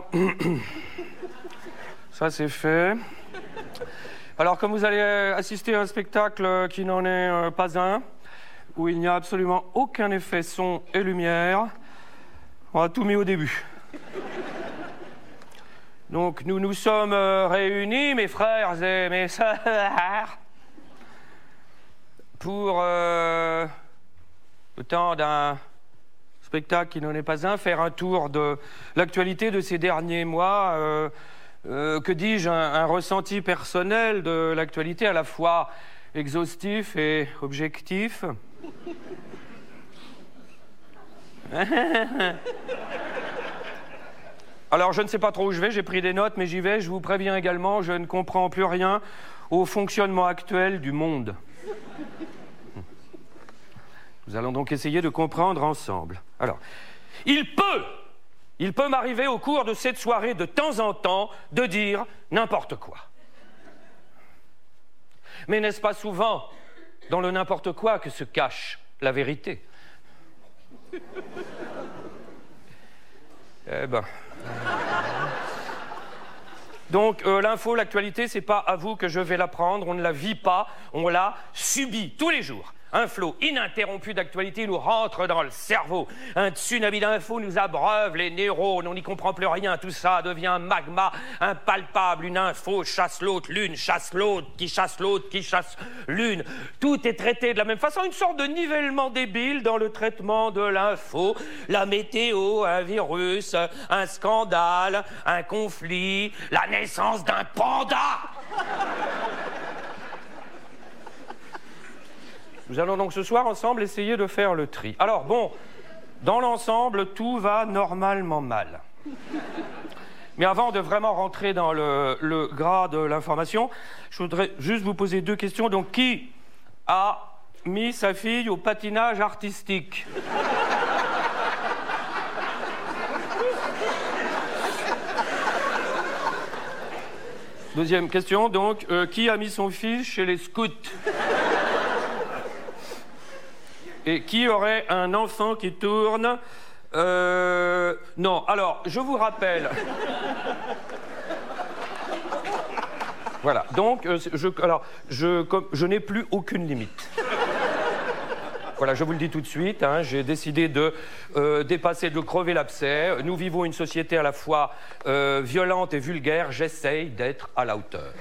Ça, c'est fait. Alors, comme vous allez assister à un spectacle qui n'en est euh, pas un, où il n'y a absolument aucun effet son et lumière, on a tout mis au début. Donc, nous nous sommes euh, réunis, mes frères et mes sœurs, pour, euh, le temps d'un spectacle qui n'en est pas un, faire un tour de l'actualité de ces derniers mois. euh, euh, que dis-je, un, un ressenti personnel de l'actualité à la fois exhaustif et objectif. Alors, je ne sais pas trop où je vais, j'ai pris des notes, mais j'y vais. Je vous préviens également, je ne comprends plus rien au fonctionnement actuel du monde. Nous allons donc essayer de comprendre ensemble. Alors, il peut, il peut m'arriver au cours de cette soirée de temps en temps de dire n'importe quoi. Mais n'est-ce pas souvent dans le n'importe quoi que se cache la vérité? Eh ben. Donc euh, l'info, l'actualité, c'est pas à vous que je vais l'apprendre, on ne la vit pas, on la subit tous les jours. Un flot ininterrompu d'actualité nous rentre dans le cerveau. Un tsunami d'infos nous abreuve les neurones, on n'y comprend plus rien. Tout ça devient un magma impalpable. Une info chasse l'autre, l'une chasse l'autre, qui chasse l'autre, qui chasse l'une? Tout est traité de la même façon, une sorte de nivellement débile dans le traitement de l'info. La météo, un virus, un scandale, un conflit, la naissance d'un panda. Nous allons donc ce soir ensemble essayer de faire le tri. Alors bon, dans l'ensemble, tout va normalement mal. Mais avant de vraiment rentrer dans le, gras de l'information, je voudrais juste vous poser deux questions. Donc, qui a mis sa fille au patinage artistique? Deuxième question, donc, euh, qui a mis son fils chez les scouts? Et qui aurait un enfant qui tourne Euh, Non, alors, je vous rappelle. Voilà, donc, euh, je, alors, je, n'ai plus aucune limite. Voilà, je vous le dis tout de suite, hein, j'ai décidé de euh, dépasser, de crever l'abcès. Nous vivons une société à la fois violente et vulgaire, j'essaye d'être à la hauteur.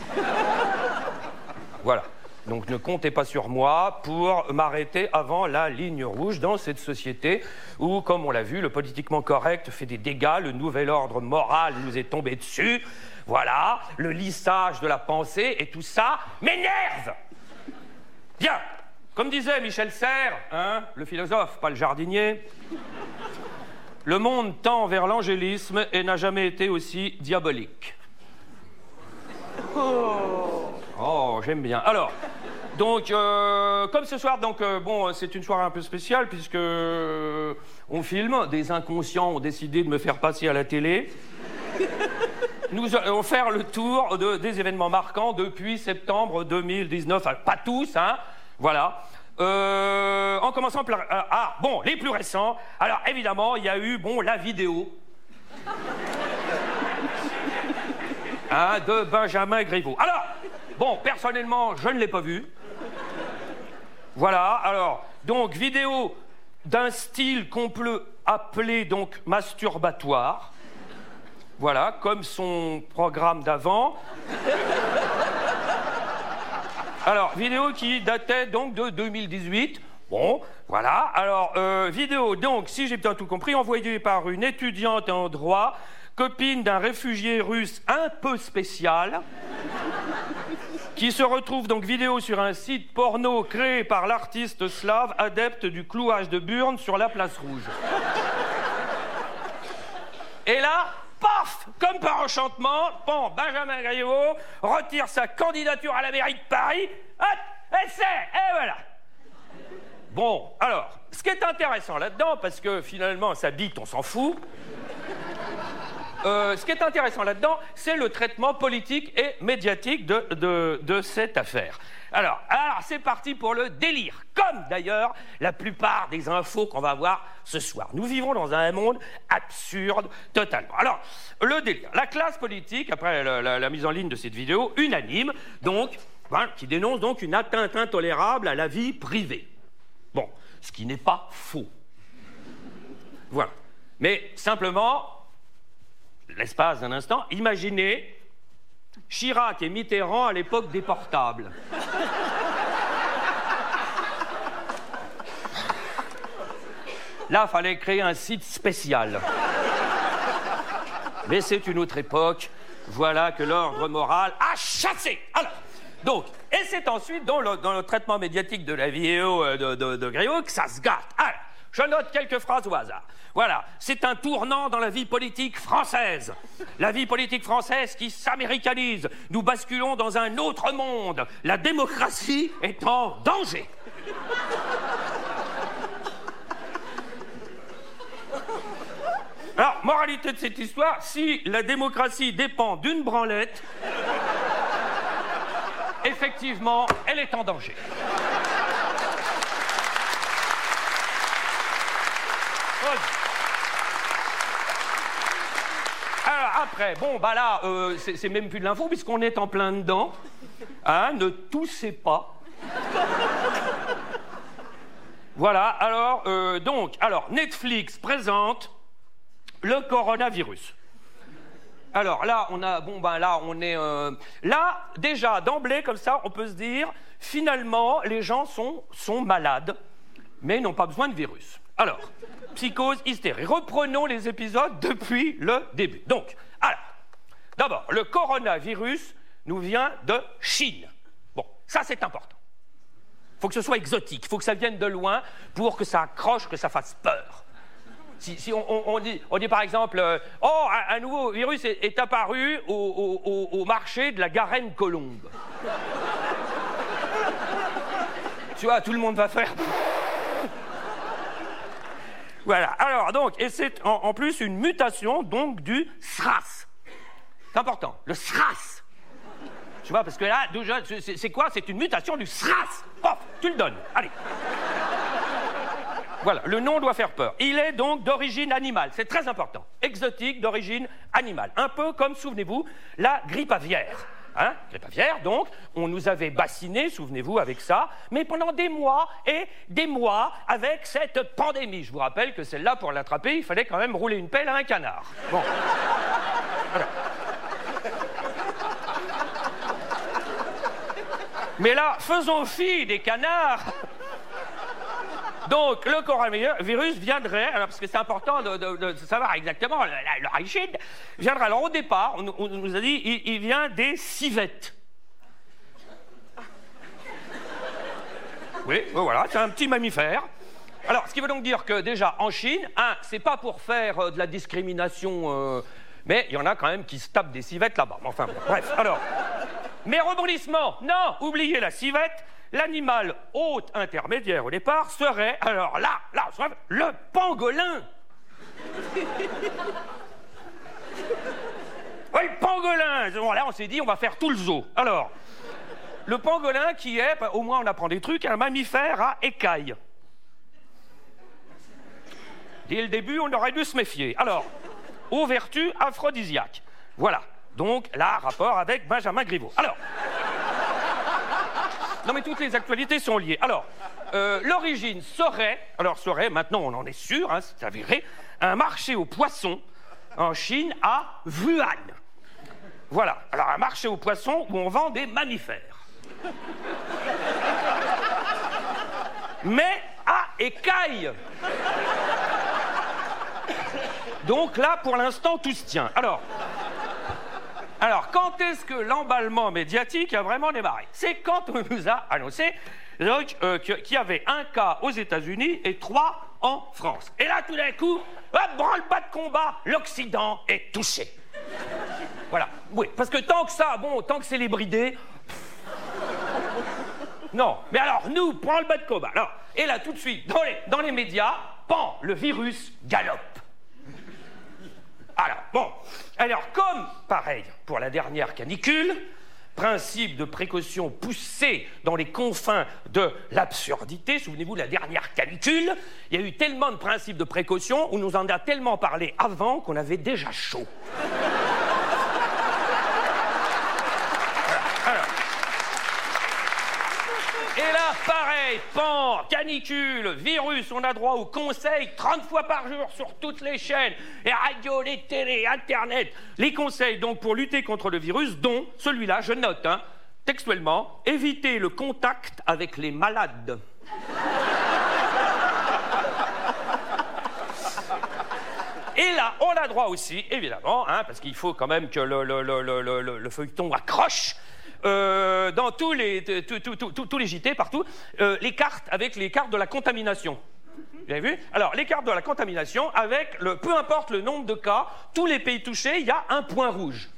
Voilà. Donc ne comptez pas sur moi pour m'arrêter avant la ligne rouge dans cette société où, comme on l'a vu, le politiquement correct fait des dégâts, le nouvel ordre moral nous est tombé dessus. Voilà, le lissage de la pensée et tout ça m'énerve. Bien, comme disait Michel Serres, hein, le philosophe, pas le jardinier, le monde tend vers l'angélisme et n'a jamais été aussi diabolique. Oh, j'aime bien. Alors, donc, euh, comme ce soir, donc, euh, bon, c'est une soirée un peu spéciale puisque euh, on filme. Des inconscients ont décidé de me faire passer à la télé. Nous allons faire le tour de- des événements marquants depuis septembre 2019. Alors, pas tous, hein. Voilà. En commençant par... ah, ah, bon, les plus récents. Alors, évidemment, il y a eu, bon, la vidéo. Hein, de Benjamin Griveaux. Alors, bon, personnellement, je ne l'ai pas vu. Voilà, alors, donc, vidéo d'un style qu'on peut appeler donc masturbatoire. Voilà, comme son programme d'avant. Alors, vidéo qui datait donc de 2018. Bon, voilà. Alors, euh, vidéo, donc, si j'ai bien tout compris, envoyée par une étudiante en droit, copine d'un réfugié russe un peu spécial, qui se retrouve donc vidéo sur un site porno créé par l'artiste slave adepte du clouage de Burne sur la place rouge. Et là, paf Comme par enchantement, bon, Benjamin Griveaux retire sa candidature à la mairie de Paris. Hop Et Et voilà Bon, alors, ce qui est intéressant là-dedans, parce que finalement, sa bite, on s'en fout. Euh, ce qui est intéressant là-dedans, c'est le traitement politique et médiatique de, cette affaire. Alors, c'est parti pour le délire, comme d'ailleurs la plupart des infos qu'on va voir ce soir. Nous vivons dans un monde absurde totalement. Alors, le délire. La classe politique, après la, mise en ligne de cette vidéo, unanime, donc, qui dénonce donc une atteinte intolérable à la vie privée. Bon, ce qui n'est pas faux. Voilà. Mais simplement, l'espace d'un instant, imaginez Chirac et Mitterrand à l'époque des portables. Là, fallait créer un site spécial. Mais c'est une autre époque. Voilà que l'ordre moral a chassé. Alors, donc, et c'est ensuite dans le, traitement médiatique de la vidéo euh, de, de, que ça se gâte. Je note quelques phrases au hasard. Voilà, c'est un tournant dans la vie politique française. La vie politique française qui s'américanise. Nous basculons dans un autre monde. La démocratie est en danger. Alors, moralité de cette histoire, si la démocratie dépend d'une branlette, effectivement, elle est en danger. Alors bon, bah là, euh, c'est même plus de l'info puisqu'on est en plein dedans. Hein, ne toussez pas. voilà, alors, euh, donc, alors, Netflix présente le coronavirus. Alors là, on a, bon ben là, on est, euh, là déjà d'emblée comme ça, on peut se dire, finalement, les gens sont, sont malades, mais n'ont pas besoin de virus. Alors, psychose, hystérie. Reprenons les épisodes depuis le début. Donc, alors, d'abord, le coronavirus nous vient de Chine. Bon, ça c'est important. Il faut que ce soit exotique, il faut que ça vienne de loin pour que ça accroche, que ça fasse peur. Si, on, dit, par exemple, euh, oh, un, nouveau virus est, apparu au, au, marché de la Garenne Colombe. tu vois, tout le monde va faire. Voilà. Alors, donc, et c'est en, plus une mutation, donc, du SRAS. C'est important. Le SRAS. Tu vois, parce que là, c'est quoi? C'est une mutation du SRAS. Pof, tu le donnes. Allez. Voilà, le nom doit faire peur. Il est donc d'origine animale, c'est très important. Exotique d'origine animale. Un peu comme, souvenez-vous, la grippe aviaire. Hein, grippe aviaire, donc, on nous avait bassiné, souvenez-vous, avec ça, mais pendant des mois et des mois avec cette pandémie. Je vous rappelle que celle-là, pour l'attraper, il fallait quand même rouler une pelle à un canard. Bon. Mais là, faisons fi des canards donc, le coronavirus viendrait, parce que c'est important de, savoir exactement l'origine, viendrait. Alors, au départ, on, nous a dit il, vient des civettes. Oui, voilà, c'est un petit mammifère. Alors, ce qui veut donc dire que déjà en Chine, un, c'est pas pour faire euh, de la discrimination, euh, mais il y en a quand même qui se tapent des civettes là-bas. Enfin, bref. Alors, mais rebondissement, non, oubliez la civette. L'animal hôte intermédiaire au départ serait, alors là, là, le pangolin. oui, le pangolin. Là, on s'est dit, on va faire tout le zoo. Alors, le pangolin qui est, bah, au moins on apprend des trucs, un mammifère à écailles. Dès le début, on aurait dû se méfier. Alors, aux vertus aphrodisiaques. Voilà. Donc, là, rapport avec Benjamin Griveaux. Alors. Non, mais toutes les actualités sont liées. Alors, euh, l'origine serait, alors serait, maintenant on en est sûr, hein, c'est avéré, un marché aux poissons en Chine à Wuhan. Voilà, alors un marché aux poissons où on vend des mammifères. Mais à écailles. Donc là, pour l'instant, tout se tient. Alors, alors, quand est-ce que l'emballement médiatique a vraiment démarré? C'est quand on nous a annoncé euh, qu'il y avait un cas aux États-Unis et trois en France. Et là, tout d'un coup, hop, branle-bas de combat, l'Occident est touché. Voilà. Oui, parce que tant que ça, bon, tant que c'est les bridés. Non, mais alors nous, prends le bas de combat. Et là, tout de suite, dans les, dans les médias, pan, le virus galope. Alors, bon. Alors, comme, pareil, pour la dernière canicule, principe de précaution poussé dans les confins de l'absurdité. Souvenez-vous, la dernière canicule, il y a eu tellement de principes de précaution, on nous en a tellement parlé avant qu'on avait déjà chaud. Et là, pareil, pan, canicule, virus, on a droit au conseil 30 fois par jour sur toutes les chaînes, les radios, les télés, Internet. Les conseils donc pour lutter contre le virus, dont celui-là, je note, hein, textuellement, éviter le contact avec les malades. Et là, on a droit aussi, évidemment, hein, parce qu'il faut quand même que le feuilleton accroche, euh, dans tous les, tous les JT, partout, euh, les cartes avec les cartes de la contamination. Vous avez vu? Alors, les cartes de la contamination avec, le, peu importe le nombre de cas, tous les pays touchés, il y a un point rouge.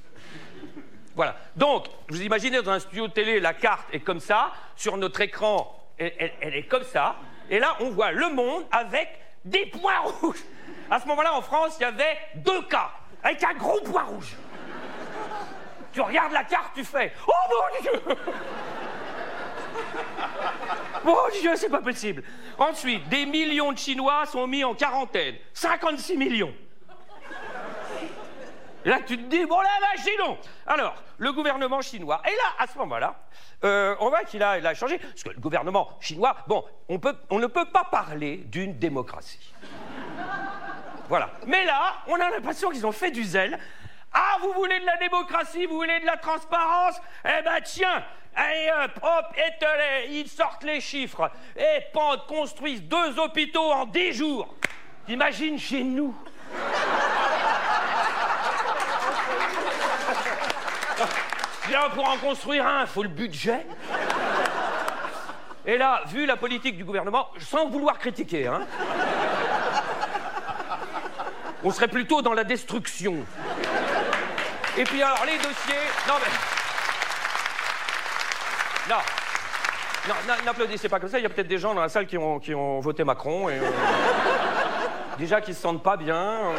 Voilà. Donc, vous imaginez dans un studio de télé, la carte est comme ça, sur notre écran, elle, elle est comme ça, et là, on voit le monde avec des points rouges. À ce moment-là, en France, il y avait deux cas, avec un gros point rouge. Tu regardes la carte, tu fais Oh mon Dieu Mon Dieu, c'est pas possible. Ensuite, des millions de Chinois sont mis en quarantaine. 56 millions. Là, tu te dis, bon là, là, non. Alors, le gouvernement chinois. Et là, à ce moment-là, euh, on voit qu'il a, a changé. Parce que le gouvernement chinois, bon, on, peut, on ne peut pas parler d'une démocratie. Voilà. Mais là, on a l'impression qu'ils ont fait du zèle. Ah, vous voulez de la démocratie, vous voulez de la transparence? Eh ben tiens, allez hop, hop, et ils sortent les chiffres. Et Pente construisent deux hôpitaux en dix jours. T'imagines chez nous? Bien, pour en construire un, il faut le budget. Et là, vu la politique du gouvernement, sans vouloir critiquer, hein, on serait plutôt dans la destruction. Et puis alors, les dossiers. Non, mais. Non. Non, n'applaudissez pas comme ça. Il y a peut-être des gens dans la salle qui ont, qui ont voté Macron et. Euh, déjà qui se sentent pas bien. Euh,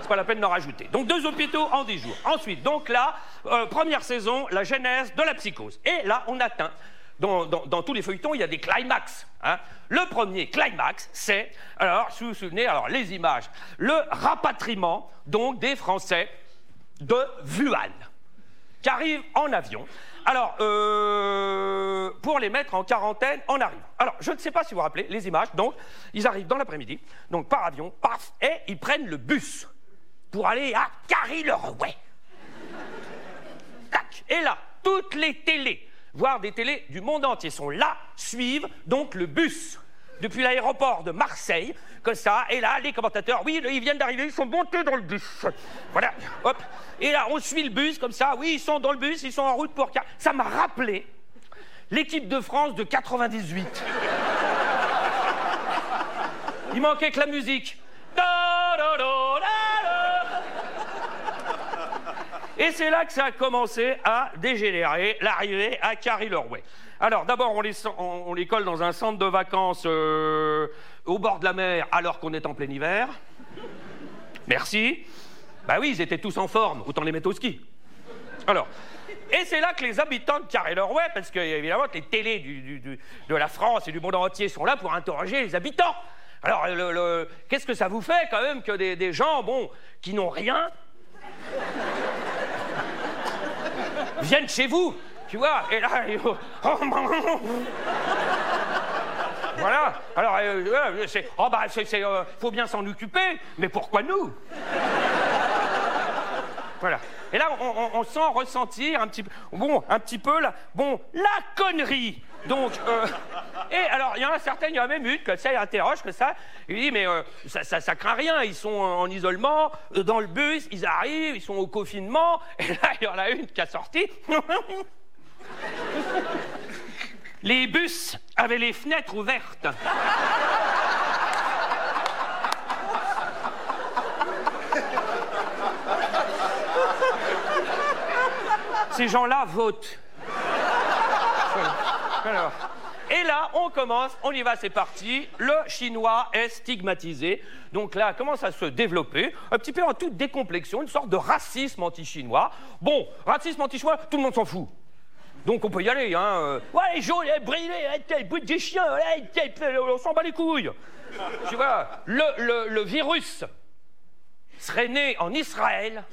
c'est pas la peine d'en rajouter. Donc deux hôpitaux en dix jours. Ensuite, donc là, euh, première saison, la genèse de la psychose. Et là, on atteint. Dans, dans, tous les feuilletons, il y a des climax. Hein. Le premier climax, c'est, alors, si vous vous souvenez, alors les images, le rapatriement donc des Français de Wuhan, qui arrivent en avion. Alors, euh, pour les mettre en quarantaine en arrivant. Alors, je ne sais pas si vous vous rappelez les images. Donc, ils arrivent dans l'après-midi, donc par avion, paf, et ils prennent le bus pour aller à Carry-le-Rouet. Tac. Et là, toutes les télés, voire des télés du monde entier, sont là, suivent donc le bus depuis l'aéroport de Marseille, comme ça, et là, les commentateurs, oui, ils viennent d'arriver, ils sont montés dans le bus. Voilà, hop. Et là, on suit le bus, comme ça, oui, ils sont dans le bus, ils sont en route pour... Ça m'a rappelé l'équipe de France de 98. Il manquait que la musique. Et c'est là que ça a commencé à dégénérer, l'arrivée à Carry-Lorway. Alors, d'abord, on les, colle dans un centre de vacances euh, au bord de la mer alors qu'on est en plein hiver. Merci. Bah oui, ils étaient tous en forme, autant les mettre au ski. Alors, et c'est là que les habitants de Carré-Lerouet, parce que évidemment les télés de la France et du monde entier sont là pour interroger les habitants. Alors, qu'est-ce que ça vous fait quand même que des gens, bon, qui n'ont rien, viennent chez vous, tu vois, et là, voilà. Alors, euh, c'est, oh bah, c'est, euh, faut bien s'en occuper, mais pourquoi nous? Voilà. Et là, on, sent ressentir un petit, bon, un petit peu la, bon, la connerie. Donc, euh, et alors, il y en a certains, il y en a même une, que ça, il interroge, que ça, il dit, mais ça, ça, ça, craint rien, ils sont en isolement, dans le bus, ils arrivent, ils sont au confinement, et là, il y en a une qui a sorti. Les bus avaient les fenêtres ouvertes. Ces gens-là votent. Et là, on commence, on y va, c'est parti. Le chinois est stigmatisé. Donc là, commence à se développer, un petit peu en toute décomplexion, une sorte de racisme anti-chinois. Bon, racisme anti-chinois, tout le monde s'en fout. Donc on peut y aller, hein. euh. Ouais, brûlés, les bout des chiens, on s'en bat les couilles. Tu vois, le, le virus serait né en Israël.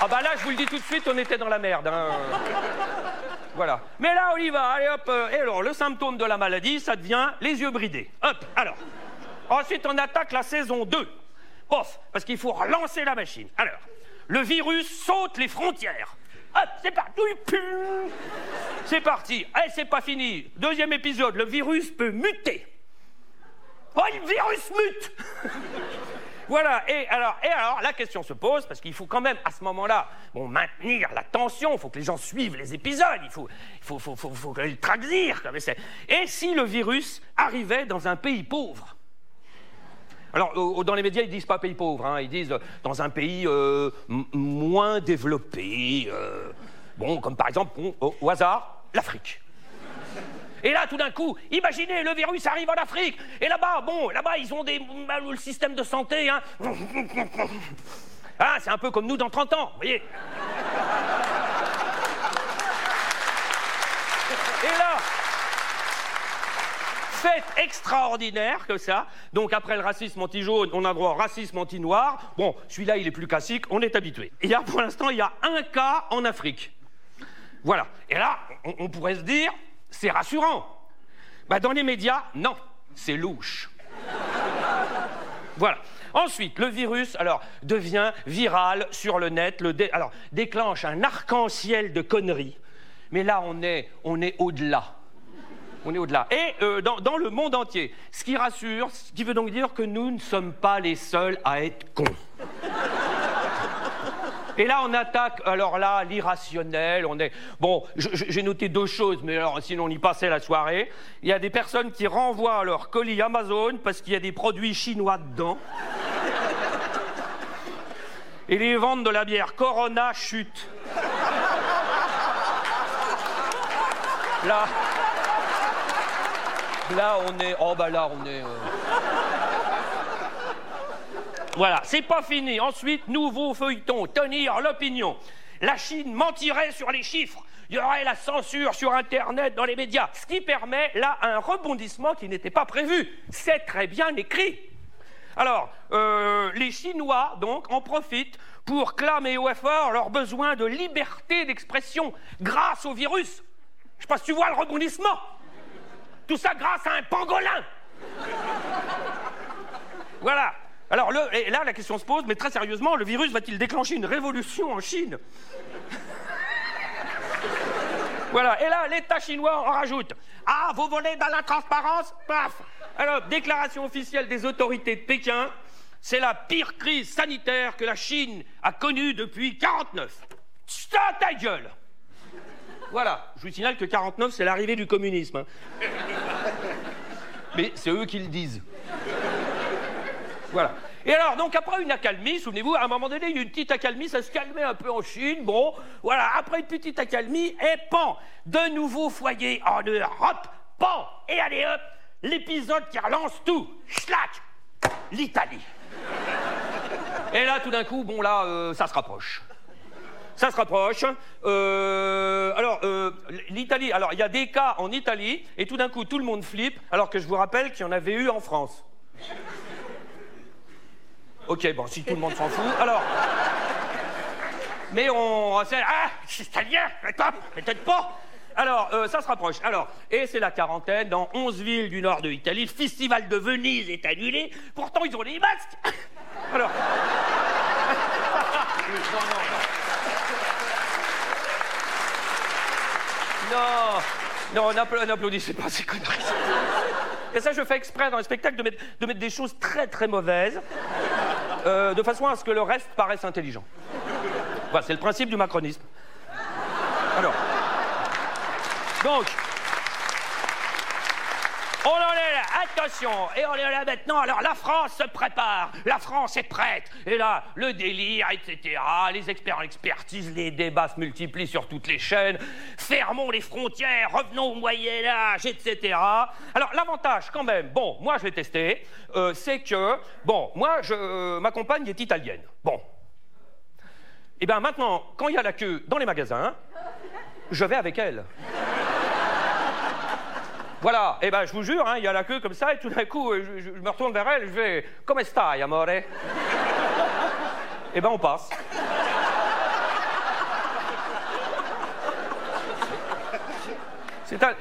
Ah bah là, je vous le dis tout de suite, on était dans la merde. Hein. Voilà. Mais là, on y va. Allez hop. euh, Et alors, le symptôme de la maladie, ça devient les yeux bridés. Hop. Alors. Ensuite, on attaque la saison 2. Off. Parce qu'il faut relancer la machine. Alors, le virus saute les frontières. Hop, c'est parti. C'est parti. Eh, c'est pas fini. Deuxième épisode, le virus peut muter. Oh, le virus mute Voilà, et alors, et alors, la question se pose, parce qu'il faut quand même, à ce moment-là, bon, maintenir la tension, il faut que les gens suivent les épisodes, il faut, il faut, faut, faut, comme c'est- Et si le virus arrivait dans un pays pauvre? Alors, dans les médias, ils disent pas pays pauvre, hein, ils disent euh, dans un pays euh, moins développé, euh, bon, comme par exemple, au hasard, l'Afrique. Et là, tout d'un coup, imaginez, le virus arrive en Afrique. Et là-bas, bon, là-bas, ils ont des, bah, le système de santé, hein. Ah, c'est un peu comme nous dans 30 ans, vous voyez. Et là, fait extraordinaire que ça. Donc après le racisme anti-jaune, on a droit au racisme anti-noir. Bon, celui-là, il est plus classique, on est habitué. Et là, pour l'instant, il y a un cas en Afrique. Voilà. Et là, on, on pourrait se dire, c'est rassurant. Bah, dans les médias, non, c'est louche. Voilà. Ensuite, le virus, alors, devient viral sur le net, alors, déclenche un arc-en-ciel de conneries. Mais là, on est, on est au-delà. On est au-delà. Et euh, dans, dans le monde entier, ce qui rassure, ce qui veut donc dire que nous ne sommes pas les seuls à être cons. Et là, on attaque, alors là, l'irrationnel. On est bon. J'ai noté deux choses, mais alors sinon on y passait la soirée. Il y a des personnes qui renvoient leur colis Amazon parce qu'il y a des produits chinois dedans. Et les ventes de la bière Corona chutent. Là, là, on est. Oh bah là, on est. euh, Voilà, c'est pas fini. Ensuite, nouveau feuilleton, tenir l'opinion. La Chine mentirait sur les chiffres. Il y aurait la censure sur Internet, dans les médias. Ce qui permet là un rebondissement qui n'était pas prévu. C'est très bien écrit. Alors, euh, les Chinois, donc, en profitent pour clamer au effort leur besoin de liberté d'expression grâce au virus. Je sais pas tu vois le rebondissement. Tout ça grâce à un pangolin. Voilà. Alors le- et là, la question se pose, mais très sérieusement, le virus va-t-il déclencher une révolution en Chine? Voilà. Et là, l'État chinois en rajoute. Ah, vous volez dans la transparence Paf Alors, déclaration officielle des autorités de Pékin. C'est la pire crise sanitaire que la Chine a connue depuis 49. Ça, ta gueule Voilà. Je vous signale que 49, c'est l'arrivée du communisme. hein. Mais c'est eux qui le disent. Voilà. Et alors, donc après une accalmie, souvenez-vous, à un moment donné, une petite accalmie, ça se calmait un peu en Chine, bon, voilà, après une petite accalmie, et pan, de nouveaux foyers en Europe, pan, et allez hop, l'épisode qui relance tout, schlac, l'Italie. Et là, tout d'un coup, bon, là, euh, ça se rapproche. Ça se rapproche. Euh, alors, euh, l'Italie, alors, il y a des cas en Italie, et tout d'un coup, tout le monde flippe, alors que je vous rappelle qu'il y en avait eu en France. Ok, bon, si tout le monde s'en fout, alors. Mais on. Ah, c'est italien, peut-être pas. Alors, euh, ça se rapproche. Alors, et c'est la quarantaine dans 11 villes du nord de l'Italie. Le festival de Venise est annulé. Pourtant, ils ont les masques. Alors. Non, non, non. Non, non, n'appla- n'applaudissez pas ces conneries. Et ça, je fais exprès dans les spectacles de mettre, de mettre des choses très très mauvaises, euh, de façon à ce que le reste paraisse intelligent. Voilà, c'est le principe du macronisme. Alors. Donc. On en est là, attention, et on est là maintenant. Alors la France se prépare, la France est prête. Et là, le délire, etc. Les experts en expertise, les débats se multiplient sur toutes les chaînes. Fermons les frontières, revenons au Moyen Âge, etc. Alors l'avantage, quand même, bon, moi je l'ai testé, euh, c'est que, bon, moi, je, euh, ma compagne est italienne. Bon, Et bien maintenant, quand il y a la queue dans les magasins, je vais avec elle. Voilà, et ben je vous jure, hein, il y a la queue comme ça, et tout d'un coup, je, je me retourne vers elle, je fais Come stai, amore? Et ben on passe.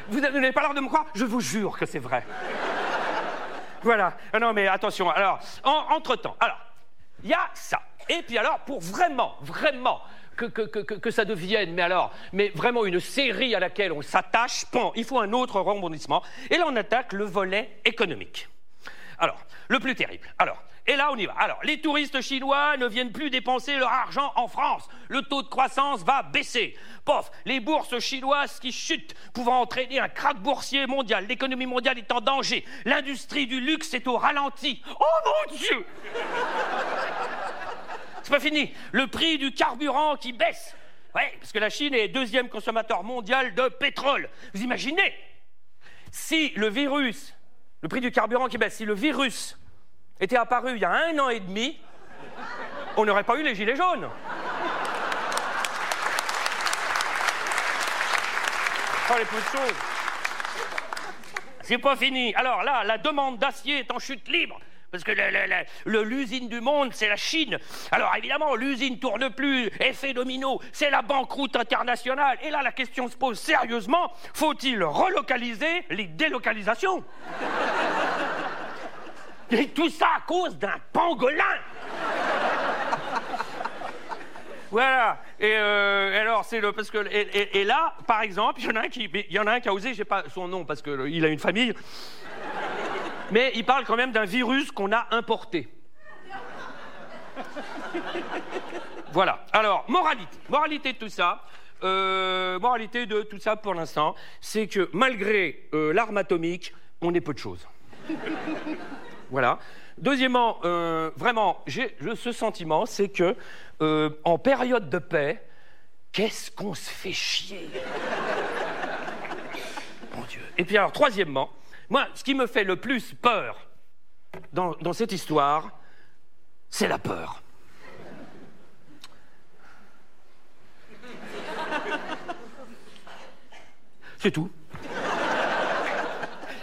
Vous n'avez pas l'air de me croire? Je vous jure que c'est vrai. Voilà. Ah Non, mais attention. Alors, en- entre-temps, alors, il y a ça. Et puis alors, pour vraiment, vraiment que, ça devienne, mais alors, mais vraiment une série à laquelle on s'attache, bon, il faut un autre rebondissement. Et là, on attaque le volet économique. Alors, le plus terrible. Alors, et là, on y va. Alors, les touristes chinois ne viennent plus dépenser leur argent en France. Le taux de croissance va baisser. Pof, les bourses chinoises qui chutent, pouvant entraîner un krach boursier mondial. L'économie mondiale est en danger. L'industrie du luxe est au ralenti. Oh mon Dieu C'est pas fini. Le prix du carburant qui baisse. Ouais, parce que la Chine est deuxième consommateur mondial de pétrole. Vous imaginez si le virus, le prix du carburant qui baisse, si le virus était apparu il y a un an et demi, on n'aurait pas eu les gilets jaunes. Oh, les. C'est pas fini. Alors là, la demande d'acier est en chute libre. Parce que l'usine du monde, c'est la Chine. Alors évidemment, l'usine tourne plus, effet domino, c'est la banqueroute internationale. Et là, la question se pose sérieusement, faut-il relocaliser les délocalisations? Et tout ça à cause d'un pangolin Voilà. Et euh, alors, c'est. Parce que. Et, et- et là, par exemple, il y en a un qui. Il y en a un qui a osé, j'ai pas son nom parce qu'il a une famille. Mais il parle quand même d'un virus qu'on a importé. Voilà. Alors, moralité. Moralité de tout ça. euh, moralité de tout ça pour l'instant, c'est que malgré euh, l'arme atomique, on est peu de choses. Voilà. Deuxièmement, euh, vraiment, j'ai ce sentiment, c'est que en période de paix, qu'est-ce qu'on se fait chier? Mon Dieu. Et puis alors, troisièmement, moi, ce qui me fait le plus peur dans, cette histoire, c'est la peur. C'est tout.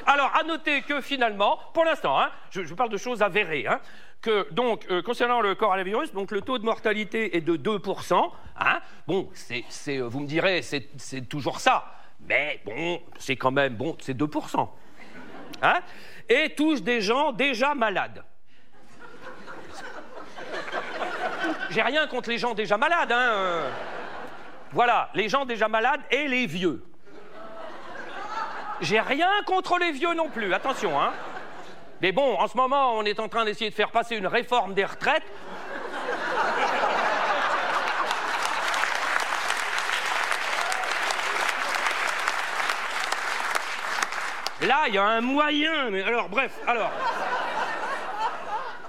Alors, à noter que finalement, pour l'instant, hein, je, parle de choses avérées, hein, que donc, euh, concernant le coronavirus, le taux de mortalité est de 2%. Hein, bon, c'est, euh, vous me direz, c'est toujours ça. Mais bon, c'est quand même, bon, c'est 2%. Hein, et touche des gens déjà malades. J'ai rien contre les gens déjà malades. Hein. Voilà, les gens déjà malades et les vieux. J'ai rien contre les vieux non plus, attention, hein. Mais bon, en ce moment, on est en train d'essayer de faire passer une réforme des retraites. Là, il y a un moyen, mais alors, bref, alors.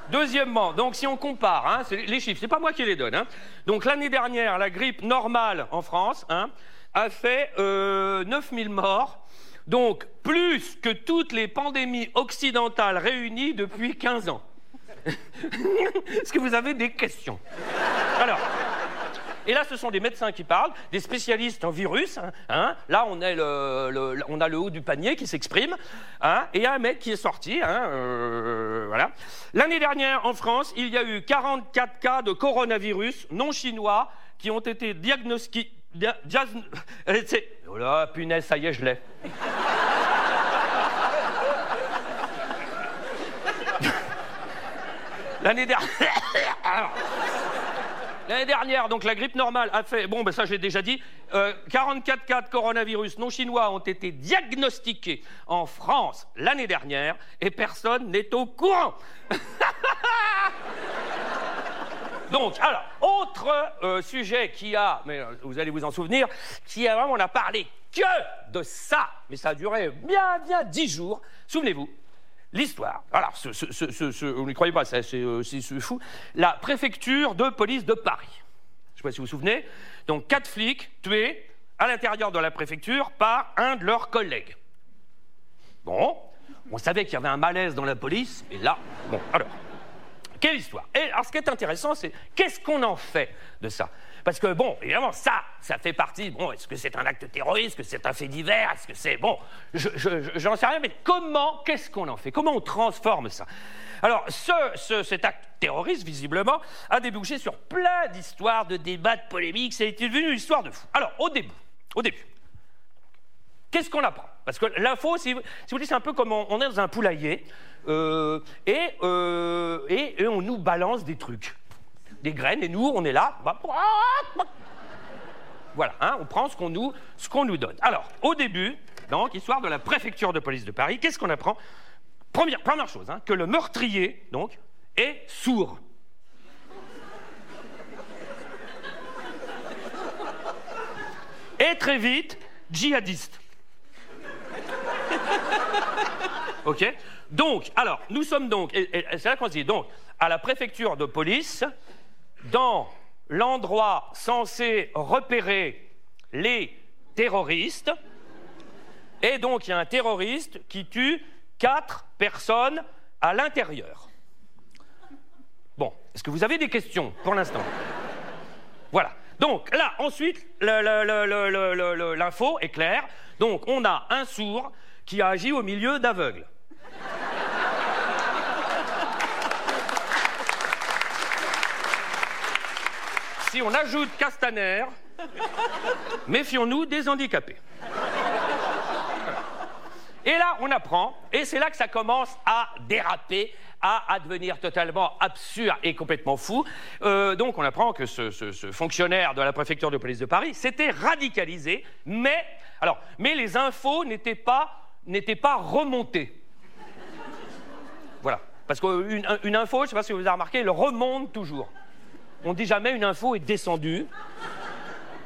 Deuxièmement, donc si on compare, hein, les chiffres, c'est pas moi qui les donne. hein. Donc l'année dernière, la grippe normale en France hein, a fait euh, 9000 morts, donc plus que toutes les pandémies occidentales réunies depuis 15 ans. Est-ce que vous avez des questions? Alors. Et là, ce sont des médecins qui parlent, des spécialistes en virus. hein, hein. Là, on, est le, on a le haut du panier qui s'exprime. hein, et il y a un mec qui est sorti. euh, voilà. L'année dernière, en France, il y a eu 44 cas de coronavirus non chinois qui ont été diagnostiqués. c'est- Oh là, punaise, ça y est, je l'ai. L'année dernière. L'année dernière, donc la grippe normale a fait, bon, ben ça j'ai déjà dit, euh, 44 cas de coronavirus non chinois ont été diagnostiqués en France l'année dernière et personne n'est au courant. Donc, alors, autre euh, sujet qui a, mais euh, vous allez vous en souvenir, qui a vraiment, on a parlé que de ça, mais ça a duré bien, bien dix jours. Souvenez-vous, l'histoire. Alors, vous ne croyez pas, euh, c'est fou. La préfecture de police de Paris. Je ne sais pas si vous vous souvenez. Donc, quatre flics tués à l'intérieur de la préfecture par un de leurs collègues. Bon, on savait qu'il y avait un malaise dans la police, et là, bon, alors. quelle histoire? Et alors, ce qui est intéressant, c'est qu'est-ce qu'on en fait de ça? Parce que, bon, évidemment, ça, ça fait partie. Bon, est-ce que c'est un acte terroriste Est-ce que c'est un fait divers Est-ce que c'est. Bon, je, je, j'en sais rien, mais comment, qu'est-ce qu'on en fait? Comment on transforme ça? Alors, ce, cet acte terroriste, visiblement, a débouché sur plein d'histoires, de débats, de polémiques. Été devenu une histoire de fou. Alors, au début, au début, qu'est-ce qu'on apprend? Parce que l'info, si, vous voulez, c'est un peu comme on, est dans un poulailler euh, euh, et, et, on nous balance des trucs, des graines, et nous, on est là. Bah, voilà, hein, on prend ce qu'on nous, qu'on nous donne. Alors, au début, donc, histoire de la préfecture de police de Paris, qu'est-ce qu'on apprend? Première, première chose, hein, que le meurtrier, donc, est sourd. Et très vite, djihadiste. OK? Donc, alors, nous sommes donc, et, c'est là qu'on se dit, donc, à la préfecture de police, dans l'endroit censé repérer les terroristes, et donc il y a un terroriste qui tue quatre personnes à l'intérieur. Bon, est-ce que vous avez des questions pour l'instant? Voilà. Donc là, ensuite, l'info est claire. Donc on a un sourd qui a agi au milieu d'aveugles. Si on ajoute Castaner, méfions-nous des handicapés. Et là, on apprend, et c'est là que ça commence à déraper, à, devenir totalement absurde et complètement fou. Euh, donc, on apprend que ce, fonctionnaire de la préfecture de police de Paris s'était radicalisé, mais, alors, mais les infos n'étaient pas, pas remontées. Voilà. Parce qu'une une info, je ne sais pas si vous avez remarqué, elle remonte toujours. On dit jamais une info est descendue,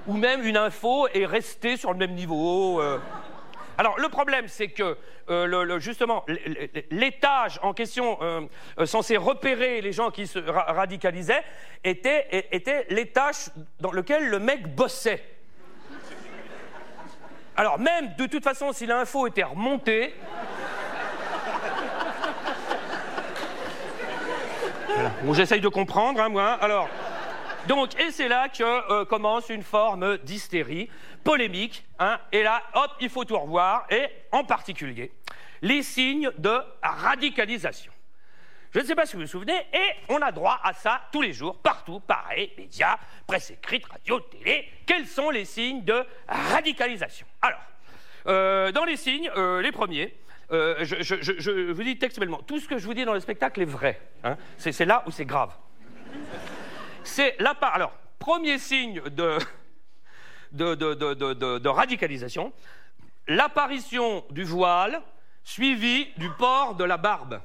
ou même une info est restée sur le même niveau. Euh. Alors le problème, c'est que euh, justement l'étage en question euh, censé repérer les gens qui se radicalisaient était, l'étage dans lequel le mec bossait. Alors même de toute façon, si l'info était remontée, j'essaye de comprendre, hein, moi. Alors, donc, et c'est là que commence une forme d'hystérie polémique, hein, et là, hop, il faut tout revoir, et en particulier, les signes de radicalisation. Je ne sais pas si vous vous souvenez, et on a droit à ça tous les jours, partout, pareil, médias, presse écrite, radio, télé. Quels sont les signes de radicalisation? Alors, euh, dans les signes, euh, les premiers, euh, je, vous dis textuellement, tout ce que je vous dis dans le spectacle est vrai. Hein. c'est là où c'est grave. C'est là part. Alors, premier signe de, de, radicalisation, l'apparition du voile suivi du port de la barbe.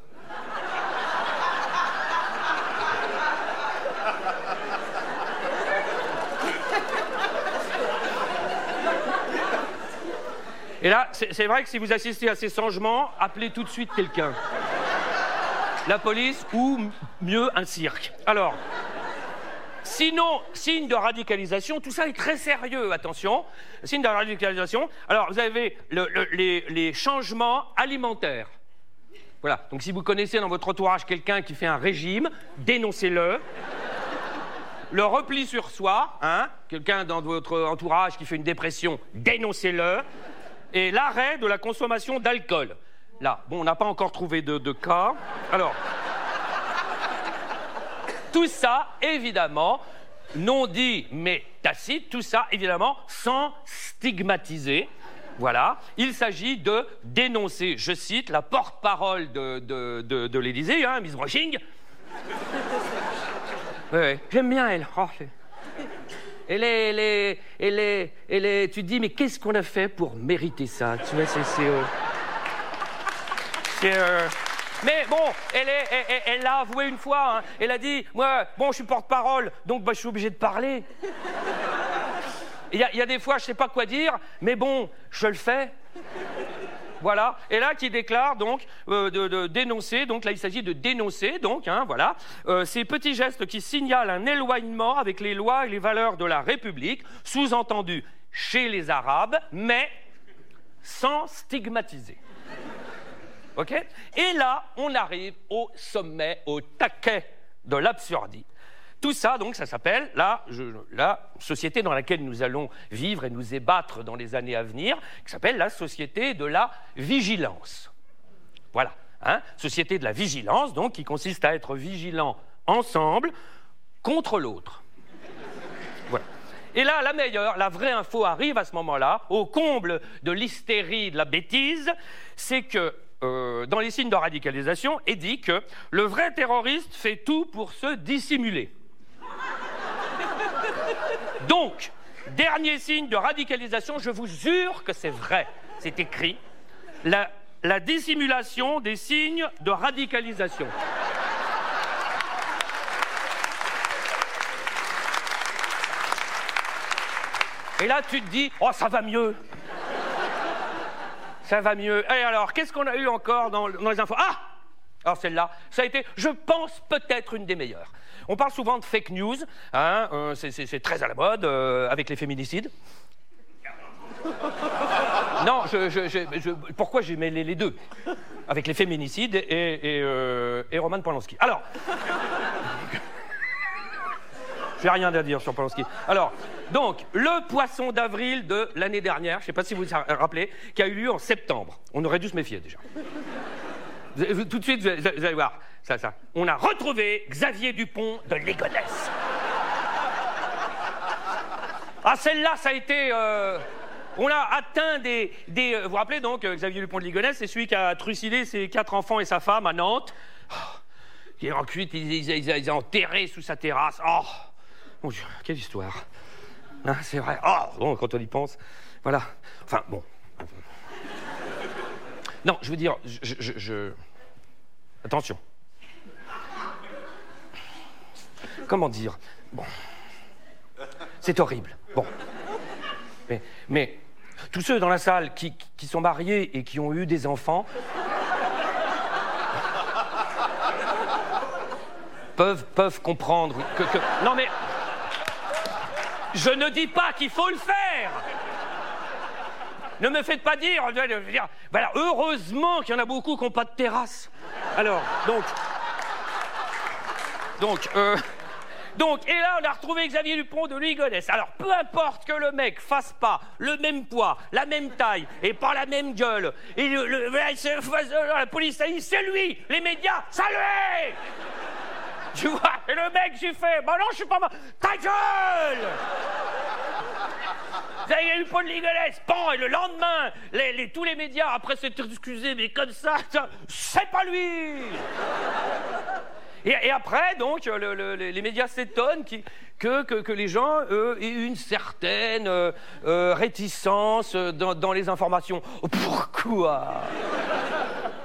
Et là, c'est vrai que si vous assistez à ces changements, appelez tout de suite quelqu'un. La police ou mieux un cirque. Alors, Sinon, signe de radicalisation, tout ça est très sérieux, attention. Signe de radicalisation. Alors, vous avez les, changements alimentaires. Voilà. Donc, si vous connaissez dans votre entourage quelqu'un qui fait un régime, dénoncez-le. Le repli sur soi, hein, quelqu'un dans votre entourage qui fait une dépression, dénoncez-le. Et l'arrêt de la consommation d'alcool. Là, bon, on n'a pas encore trouvé de, de cas. Alors. Tout ça, évidemment, non dit mais tacite, tout ça, évidemment, sans stigmatiser. Voilà, il s'agit de dénoncer, je cite, la porte-parole de, de, de, l'Élysée, hein, Miss Roching. oui, j'aime bien elle. Oh, elle est, elle est, elle est, elle est, tu te dis, mais qu'est-ce qu'on a fait pour mériter ça? Tu vois, c'est. c'est euh, euh, mais bon, elle, l'a avoué une fois. Hein. Elle a dit, moi, bon, je suis porte-parole, donc bah, je suis obligé de parler. Il y, a des fois, je sais pas quoi dire, mais bon, je le fais. Voilà. Et là, qui déclare donc euh, de, dénoncer. Donc là, il s'agit de dénoncer. Donc, hein, voilà, euh, ces petits gestes qui signalent un éloignement avec les lois et les valeurs de la République, sous-entendu chez les Arabes, mais sans stigmatiser. OK? Et là, on arrive au sommet, au taquet de l'absurdie. Tout ça, donc, ça s'appelle la, la, société dans laquelle nous allons vivre et nous ébattre dans les années à venir, qui s'appelle la société de la vigilance. Voilà, hein, société de la vigilance, donc, qui consiste à être vigilant ensemble contre l'autre. Voilà. Et là, la meilleure, la vraie info arrive à ce moment-là, au comble de l'hystérie, de la bêtise, c'est que euh, dans les signes de radicalisation, est dit que le vrai terroriste fait tout pour se dissimuler. Donc, dernier signe de radicalisation, je vous jure que c'est vrai, c'est écrit, la dissimulation des signes de radicalisation. Et là, tu te dis, oh, ça va mieux. Ça va mieux. Et alors, qu'est-ce qu'on a eu encore dans, les infos? Ah Alors, celle-là, ça a été, je pense, peut-être une des meilleures. On parle souvent de fake news, hein, euh, c'est très à la mode, euh, avec les féminicides. non, je, pourquoi j'ai mêlé les deux? Avec les féminicides et, et, euh, et Roman Polanski. Alors, j'ai rien à dire sur Polanski. Alors, donc, le poisson d'avril de l'année dernière, je ne sais pas si vous vous rappelez, qui a eu lieu en septembre. On aurait dû se méfier déjà. Tout de suite, vous allez voir, ça, ça. On a retrouvé Xavier Dupont de Ligonnès. Ah, celle-là, ça a été. Euh, on a atteint des. des euh, vous vous rappelez donc, euh, Xavier Dupont de Ligonnès, c'est celui qui a trucidé ses quatre enfants et sa femme à Nantes. Oh, ensuite, il les a enterrés sous sa terrasse. Oh quelle histoire. Hein, c'est vrai. Oh, bon, quand on y pense. Voilà. Enfin, bon. Non, je veux dire, je... Attention. Comment dire? Bon. C'est horrible. Bon. Mais, tous ceux dans la salle qui, sont mariés et qui ont eu des enfants peuvent, comprendre que... Non mais... Je ne dis pas qu'il faut le faire. Ne me faites pas dire, voilà, heureusement qu'il y en a beaucoup qui n'ont pas de terrasse. Alors, donc, donc, euh, donc, et là, on a retrouvé Xavier Dupont de Ligonnès. Alors, peu importe que le mec fasse pas le même poids, la même taille et pas la même gueule, et le, la police a dit c'est lui, les médias, ça tu vois Et le mec, j'ai fait, bah non, je suis pas mal. Ta gueule Vous avez eu Paul Ligolès, pan, et le lendemain, les, tous les médias, après s'être excusés, mais comme ça, c'est pas lui et, après, donc, les médias s'étonnent que, les gens aient une certaine euh, euh, réticence dans les informations. Pourquoi?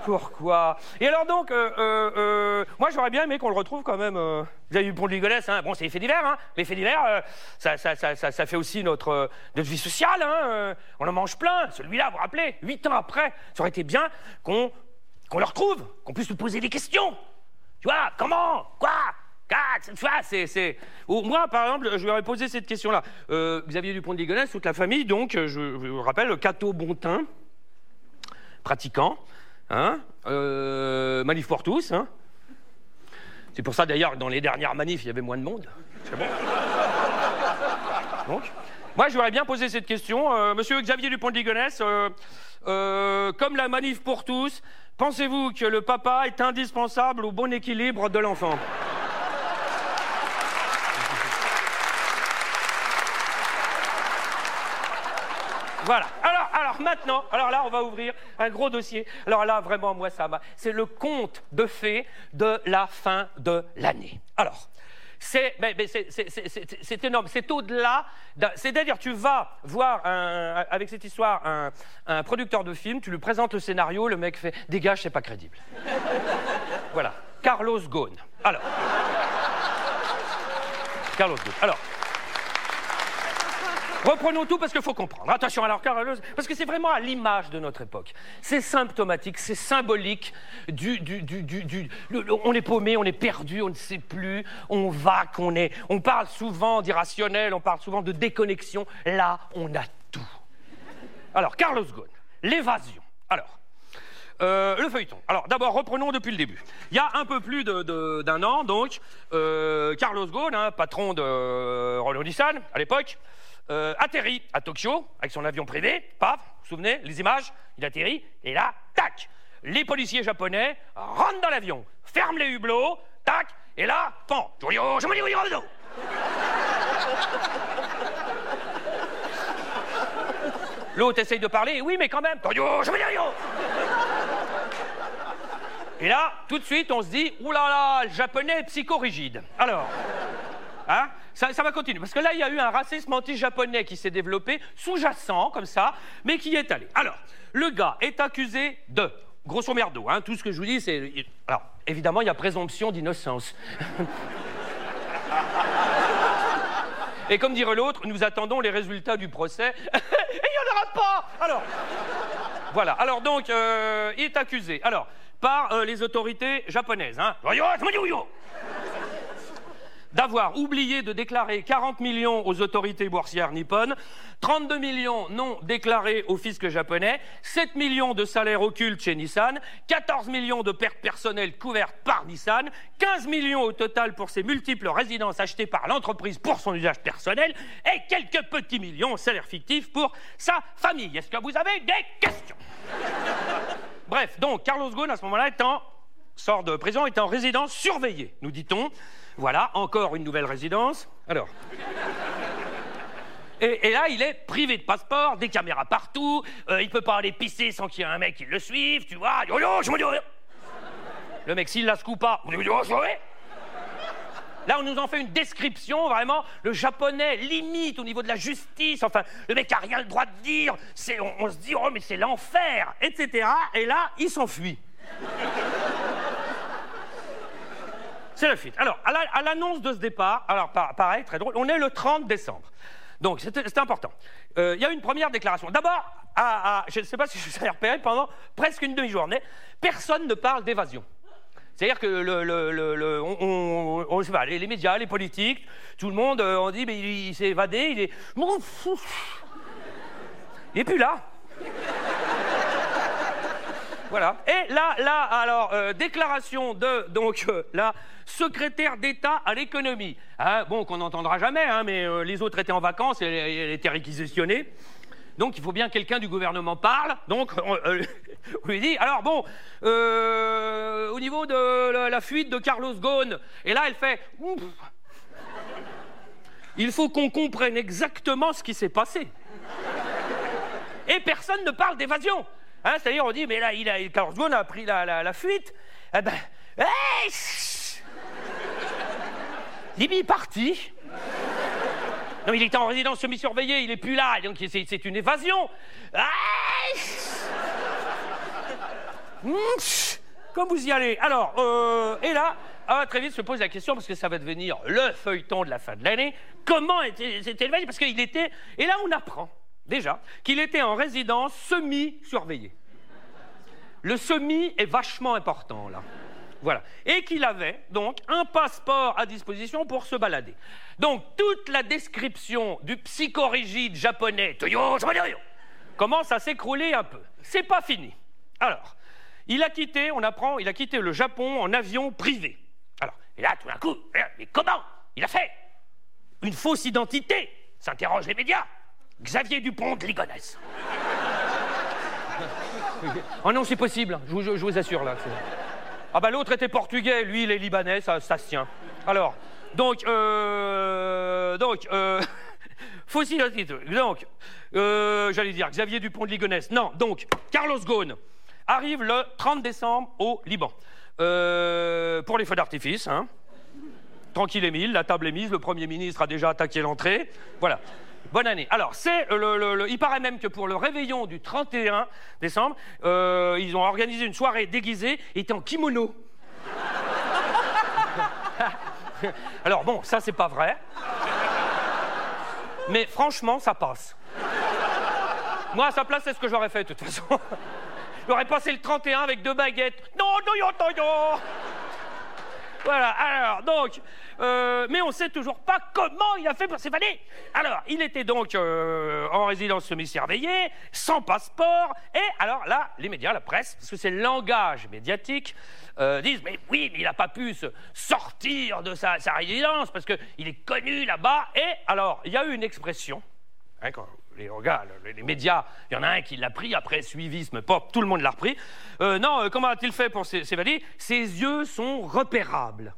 Pourquoi? Et alors donc, euh, euh, euh, moi j'aurais bien aimé qu'on le retrouve quand même. vous avez vu pour le Ligonnès, hein bon c'est les faits divers, hein les faits divers, ça, ça, ça, ça, fait aussi notre, notre vie sociale, hein on en mange plein. Celui-là, vous vous rappelez, huit ans après, ça aurait été bien qu'on le retrouve, qu'on puisse nous poser des questions. Tu vois, comment? Quoi? Tu vois, c'est, Moi, par exemple, je lui aurais posé cette question-là. Xavier Dupont de Ligonnès, toute la famille, donc, je, vous rappelle, Cato Bontin, pratiquant, Hein euh, manif pour tous. Hein C'est pour ça d'ailleurs que dans les dernières manifs, il y avait moins de monde. C'est bon Donc, moi, je voudrais bien poser cette question. Euh, monsieur Xavier Dupont de euh, comme la manif pour tous, pensez-vous que le papa est indispensable au bon équilibre de l'enfant? Voilà. Alors maintenant, alors là, on va ouvrir un gros dossier. Alors là, vraiment, moi, ça m'a. C'est le conte de fées de la fin de l'année. Alors. C'est, c'est énorme, c'est au-delà. C'est-à-dire, tu vas voir avec cette histoire un, un, producteur de film, tu lui présentes le scénario, le mec fait Dégage, c'est pas crédible. voilà. Carlos Ghosn. Alors. Carlos Ghosn. Alors. Reprenons tout parce qu'il faut comprendre. Attention, alors, parce que c'est vraiment à l'image de notre époque. C'est symptomatique, c'est symbolique on est paumé, on est perdu, on ne sait plus, on va, qu'on est. On parle souvent d'irrationnel, on parle souvent de déconnexion. Là, on a tout. Alors, Carlos Ghosn, l'évasion. Alors, Euh, le feuilleton. Alors d'abord, reprenons depuis le début. Il y a un peu plus d'un an, donc, euh, Carlos Ghosn, hein, patron de Renault Nissan à l'époque, euh, atterrit à Tokyo avec son avion privé. Paf, vous vous souvenez, les images Il atterrit et là, tac Les policiers japonais rentrent dans l'avion, ferment les hublots, tac, et là, pan L'autre essaye de parler, oui, mais quand même. Et là, tout de suite, on se dit, oulala, le japonais est psychorigide. Alors, hein, ça, va continuer. Parce que là, il y a eu un racisme anti-japonais qui s'est développé, sous-jacent, comme ça, mais qui est allé. Alors, le gars est accusé de, grosso merdo, hein, tout ce que je vous dis, c'est. Alors, évidemment, il y a présomption d'innocence. Et comme dirait l'autre, nous attendons les résultats du procès. Et il n'y en aura pas Alors, voilà. Alors donc, euh, il est accusé. Alors, par euh, les autorités japonaises. Hein d'avoir oublié de déclarer 40 millions aux autorités boursières nippones, 32 millions non déclarés au fisc japonais, 7 millions de salaires occultes chez Nissan, 14 millions de pertes personnelles couvertes par Nissan, 15 millions au total pour ses multiples résidences achetées par l'entreprise pour son usage personnel et quelques petits millions salaires fictifs pour sa famille. Est-ce que vous avez des questions? Bref, donc Carlos Ghosn à ce moment-là est en sort de prison, est en résidence surveillée, nous dit-on. Voilà, encore une nouvelle résidence. Alors. Et, là, il est privé de passeport, des caméras partout, euh, il peut pas aller pisser sans qu'il y ait un mec qui le suive, tu vois. Yo, yo, je me dis Le mec, s'il la secoue pas, on Là, on nous en fait une description, vraiment, le japonais limite au niveau de la justice, enfin, le mec a rien le droit de dire, on se dit, oh, mais c'est l'enfer, etc. Et là, il s'enfuit. C'est la fuite. Alors, à l'annonce de ce départ, alors pareil, très drôle, on est le 30 décembre. Donc, c'est important. Euh, il y a une première déclaration. D'abord, je ne sais pas si je ai repéré, pendant presque une demi-journée, personne ne parle d'évasion. C'est-à-dire que les, médias, les politiques, tout le monde, euh, on dit, mais il, s'est évadé, il est. Il n'est plus là. Voilà. Et là, là, alors, euh, déclaration de donc euh, la secrétaire d'État à l'économie. Hein, bon, qu'on n'entendra jamais, hein, mais euh, les autres étaient en vacances et elle, était réquisitionnée. Donc il faut bien que quelqu'un du gouvernement parle. Donc on, lui dit alors bon, au niveau de la, fuite de Carlos Ghosn, et là elle fait il faut qu'on comprenne exactement ce qui s'est passé. Et personne ne parle d'évasion. Hein, C'est-à-dire, on dit, mais là, il a, a pris la, fuite. Eh ben, hey Libye est parti. Non, il était en résidence semi-surveillée, il n'est plus là, donc c'est une évasion. Comme vous y allez. Alors, euh, et là, ah, très vite se pose la question, parce que ça va devenir le feuilleton de la fin de l'année, comment était-il évadé Parce qu'il était... Et là, on apprend déjà, qu'il était en résidence semi-surveillée. Le semi est vachement important, là. Voilà. Et qu'il avait donc un passeport à disposition pour se balader. Donc toute la description du psychorigide japonais commence à s'écrouler un peu. C'est pas fini. Alors, il a quitté, on apprend, il a quitté le Japon en avion privé. Alors, et là, tout d'un coup, mais comment Il a fait? Une fausse identité? S'interrogent les médias. Xavier Dupont de Ligonnès. oh non, c'est possible, je vous, assure là. Ah bah l'autre était portugais, lui il est libanais, ça, se tient. Alors, donc, euh, donc, euh, donc, euh, j'allais dire Xavier Dupont de Ligonnès. Non, donc, Carlos Ghosn arrive le 30 décembre au Liban. Euh, pour les feux d'artifice, hein. Tranquille Émile, la table est mise, le Premier ministre a déjà attaqué l'entrée. Voilà. Bonne année. Alors, c'est il paraît même que pour le réveillon du 31 décembre, euh, ils ont organisé une soirée déguisée, il était en kimono. Alors bon, ça c'est pas vrai. Mais franchement, ça passe. Moi, à sa place, c'est ce que j'aurais fait de toute façon. J'aurais passé le 31 avec deux baguettes. Non, non, non, non, Voilà, alors, donc, euh, mais on ne sait toujours pas comment il a fait pour s'évader. Alors, il était donc euh, en résidence semi-surveillée, sans passeport, et alors là, les médias, la presse, parce que c'est le langage médiatique, euh, disent, mais oui, mais il n'a pas pu sortir de sa, résidence, parce qu'il est connu là-bas, et alors, il y a eu une expression, hein, les, les, médias, il y en a un qui l'a pris, après suivisme, pop, tout le monde l'a repris. Euh, non, euh, comment a-t-il fait pour s'é- s'évader? Ses yeux sont repérables.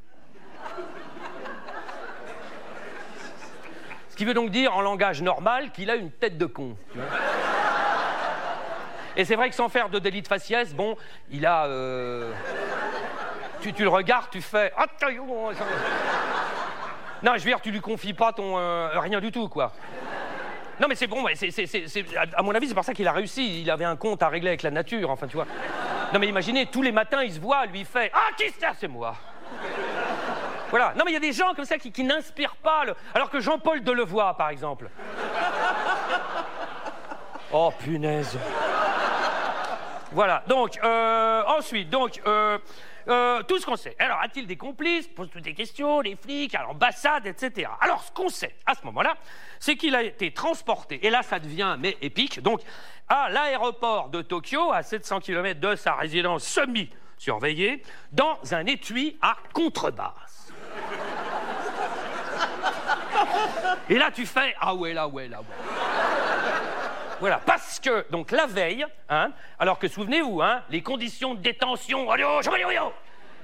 Ce qui veut donc dire, en langage normal, qu'il a une tête de con. Et c'est vrai que sans faire de délit de faciès, bon, il a... euh, Tu, le regardes, tu fais... Ah, oh, Non, je veux dire, tu lui confies pas ton... rien du tout, quoi. Non, mais c'est bon, ouais, c'est, c'est- c'est- à- mon avis, c'est pour ça qu'il a réussi. Il avait un compte à régler avec la nature, enfin, tu vois. Non, mais imaginez, tous les matins, il se voit, lui, fait Ah, qui c'est C'est moi? Voilà. Non, mais il y a des gens comme ça qui, qui n'inspirent pas. le- Alors que Jean-Paul Delevoye, par exemple. Oh, punaise. Voilà. Donc, euh, ensuite, donc, euh, euh, tout ce qu'on sait. Alors, a-t-il des complices? Pose toutes des questions, les flics, à l'ambassade, etc. Alors, ce qu'on sait à ce moment-là, c'est qu'il a été transporté, et là, ça devient, mais épique, donc, à l'aéroport de Tokyo, à 700 km de sa résidence semi-surveillée, dans un étui à contrebasse. Et là, tu fais Ah ouais, là, ouais, là, ouais. Voilà, parce que, donc, la veille, hein, alors que souvenez-vous, hein, les conditions de détention,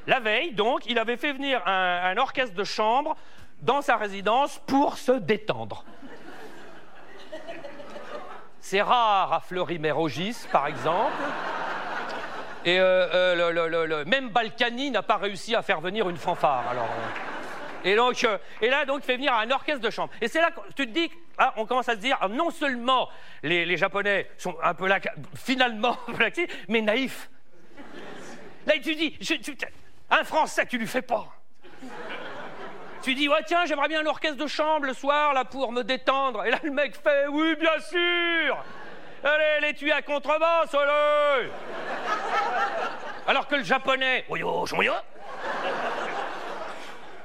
la veille, donc, il avait fait venir un, orchestre de chambre dans sa résidence pour se détendre. C'est rare à Fleury-Mérogis, par exemple. Et euh, euh, le- même Balkany n'a pas réussi à faire venir une fanfare. Alors, euh. Et, donc, euh, et là, donc, il fait venir un orchestre de chambre. Et c'est là que tu te dis, ah, on commence à se dire, ah, non seulement les, les Japonais sont un peu là, finalement, un mais naïfs. Là, tu dis, un Français, tu lui fais pas. Tu dis, ouais, tiens, j'aimerais bien l'orchestre de chambre le soir, là, pour me détendre. Et là, le mec fait, oui, bien sûr Allez, les tuer à contrebasse, allez Alors que le japonais, oyo, shonyo.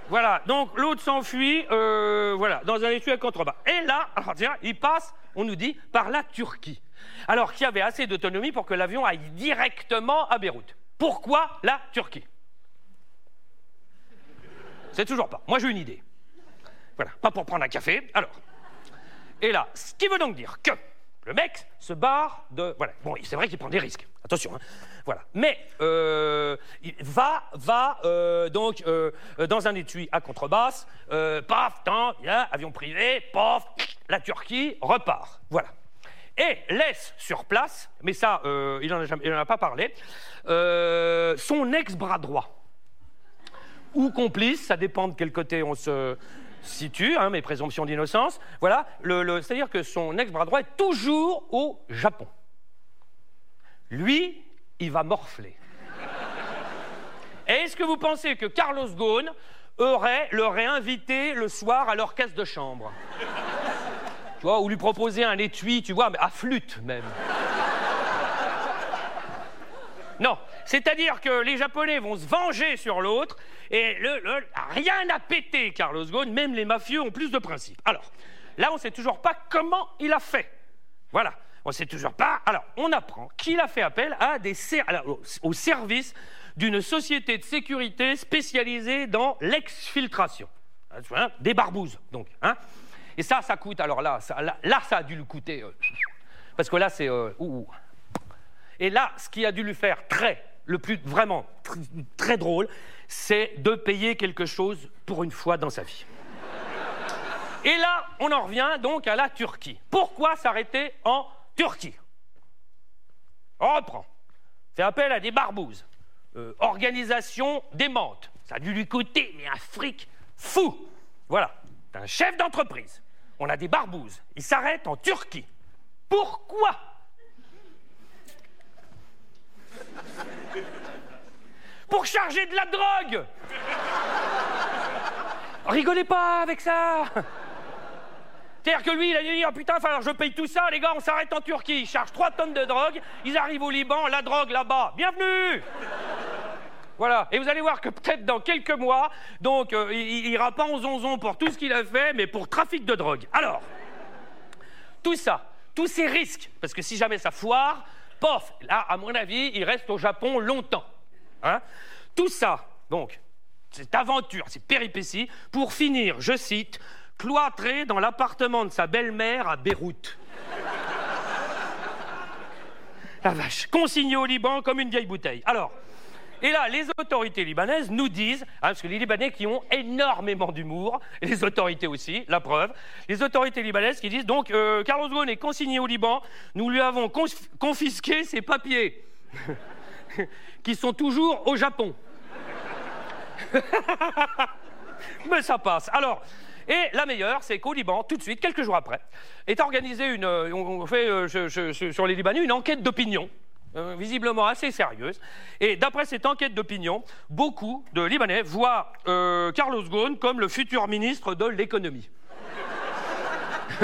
Voilà, donc l'autre s'enfuit, euh, voilà, dans un étui à contrebas. Et là, alors tiens, il passe, on nous dit, par la Turquie. Alors qu'il y avait assez d'autonomie pour que l'avion aille directement à Beyrouth. Pourquoi la Turquie? C'est toujours pas. Moi, j'ai une idée. Voilà, pas pour prendre un café. Alors, et là, ce qui veut donc dire que le mec se barre de. Voilà, bon, c'est vrai qu'il prend des risques. Attention, hein. Voilà. Mais euh, il va, va euh, donc euh, dans un étui à contrebasse, paf, tant, avion privé, paf, la Turquie repart. Voilà. Et laisse sur place, mais ça, il n'en a, pas parlé, son ex-bras droit ou complice, ça dépend de quel côté on se situe, hein, mes présomptions d'innocence. Voilà, le- le- c'est-à-dire que son ex-bras droit est toujours au Japon. Lui, il va morfler. Est-ce que vous pensez que Carlos Ghosn aurait, l'aurait invité le soir à l'orchestre de chambre? Tu vois, ou lui proposer un étui, tu vois, à flûte même. Non, c'est-à-dire que les Japonais vont se venger sur l'autre et rien n'a pété Carlos Ghosn, même les mafieux ont plus de principes. Alors, là, on ne sait toujours pas comment il a fait. Voilà, on ne sait toujours pas. Alors, on apprend qu'il a fait appel au, service d'une société de sécurité spécialisée dans l'exfiltration. Hein, Des barbouzes, donc. Hein et ça, ça coûte. Alors là, ça, là, ça a dû lui coûter. euh, parce que là, c'est. euh. Et là, ce qui a dû lui faire très, le plus vraiment tr- très drôle, c'est de payer quelque chose pour une fois dans sa vie. Et là, on en revient donc à la Turquie. Pourquoi s'arrêter en Turquie? On reprend. Fait appel à des barbouzes. Euh, organisation démente. Ça a dû lui coûter, mais un fric fou. Voilà. C'est un chef d'entreprise. On a des barbouzes. Il s'arrête en Turquie. Pourquoi? Pour charger de la drogue. Rigolez pas avec ça. C'est-à-dire que lui, il a dit, oh putain, alors je paye tout ça, les gars, on s'arrête en Turquie. Ils chargent 3 tonnes de drogue, ils arrivent au Liban, la drogue là-bas. Bienvenue Voilà. Et vous allez voir que peut-être dans quelques mois, donc, euh, il, n'ira pas en zonzon pour tout ce qu'il a fait, mais pour trafic de drogue. Alors, tout ça, tous ces risques, parce que si jamais ça foire, là, à mon avis, il reste au Japon longtemps. Hein tout ça, donc, cette aventure, ces péripéties, pour finir, je cite, cloîtré dans l'appartement de sa belle-mère à Beyrouth. La vache, consigné au Liban comme une vieille bouteille. Alors, et là, les autorités libanaises nous disent, hein, parce que les Libanais qui ont énormément d'humour, et les autorités aussi, la preuve, les autorités libanaises qui disent donc euh, Carlos Ghosn est consigné au Liban, nous lui avons confisqué ses papiers, qui sont toujours au Japon. Mais ça passe. Alors, et la meilleure, c'est qu'au Liban, tout de suite, quelques jours après, est organisée une, euh, on fait euh, sur les Libanais une enquête d'opinion. Euh, visiblement assez sérieuse. Et d'après cette enquête d'opinion, beaucoup de Libanais voient Carlos Ghosn comme le futur ministre de l'économie.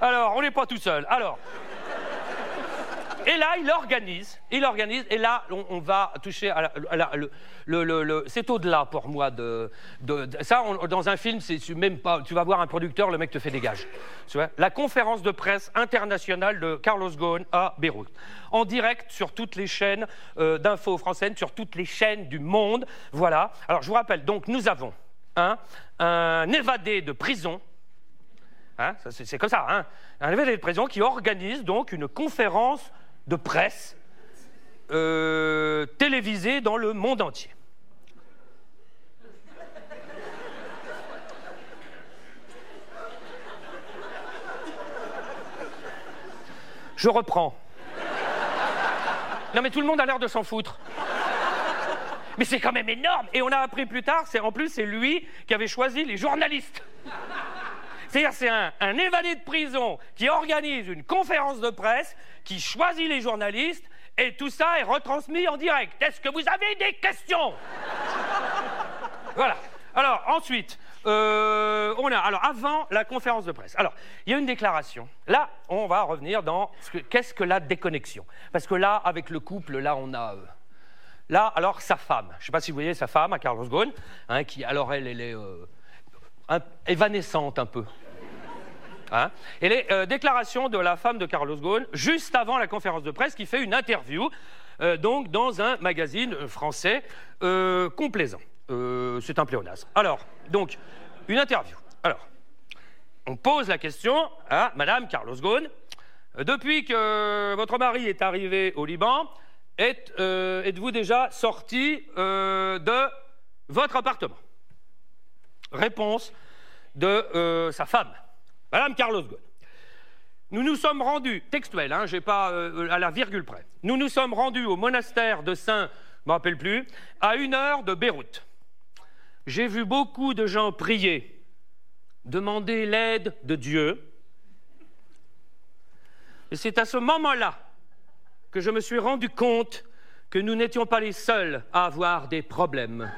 Alors, on n'est pas tout seul. Alors, et là, il organise, il organise, et là, on, va toucher à, la, c'est au-delà pour moi de, ça. dans un film, c'est même pas. Tu vas voir un producteur, le mec te fait des gages. Tu vois? La conférence de presse internationale de Carlos Ghosn à Beyrouth, en direct sur toutes les chaînes euh, d'infos françaises, sur toutes les chaînes du monde. Voilà. Alors, je vous rappelle. Donc, nous avons un, un évadé de prison. Hein, c'est comme ça, hein, un évadé de prison qui organise donc une conférence de presse euh, télévisée dans le monde entier. Je reprends. Non mais tout le monde a l'air de s'en foutre. Mais c'est quand même énorme. Et on a appris plus tard, c'est en plus c'est lui qui avait choisi les journalistes. C'est-à-dire, c'est un, évadé de prison qui organise une conférence de presse, qui choisit les journalistes, et tout ça est retransmis en direct. Est-ce que vous avez des questions? Voilà. Alors, ensuite, euh, on a. Alors, avant la conférence de presse. Alors, il y a une déclaration. Là, on va revenir dans qu'est-ce que la déconnexion? Parce que là, avec le couple, là, on a. Euh, là, alors, sa femme. Je ne sais pas si vous voyez sa femme, à Carlos Ghosn, hein, qui, alors, elle, elle est. Euh, évanescente un peu. Hein et les euh, déclarations de la femme de Carlos Ghosn juste avant la conférence de presse qui fait une interview euh, donc dans un magazine euh, français complaisant. C'est un pléonasme. Alors, donc, une interview. Alors, on pose la question à Madame Carlos Ghosn. Depuis que votre mari est arrivé au Liban, êtes-vous déjà sorti de votre appartement? Réponse de euh, sa femme, Madame Carlos Ghosn. Nous nous sommes rendus, textuel, hein, j'ai pas euh, à la virgule près, nous nous sommes rendus au monastère de Saint, je me rappelle plus, à une heure de Beyrouth. J'ai vu beaucoup de gens prier, demander l'aide de Dieu. Et c'est à ce moment-là que je me suis rendu compte que nous n'étions pas les seuls à avoir des problèmes.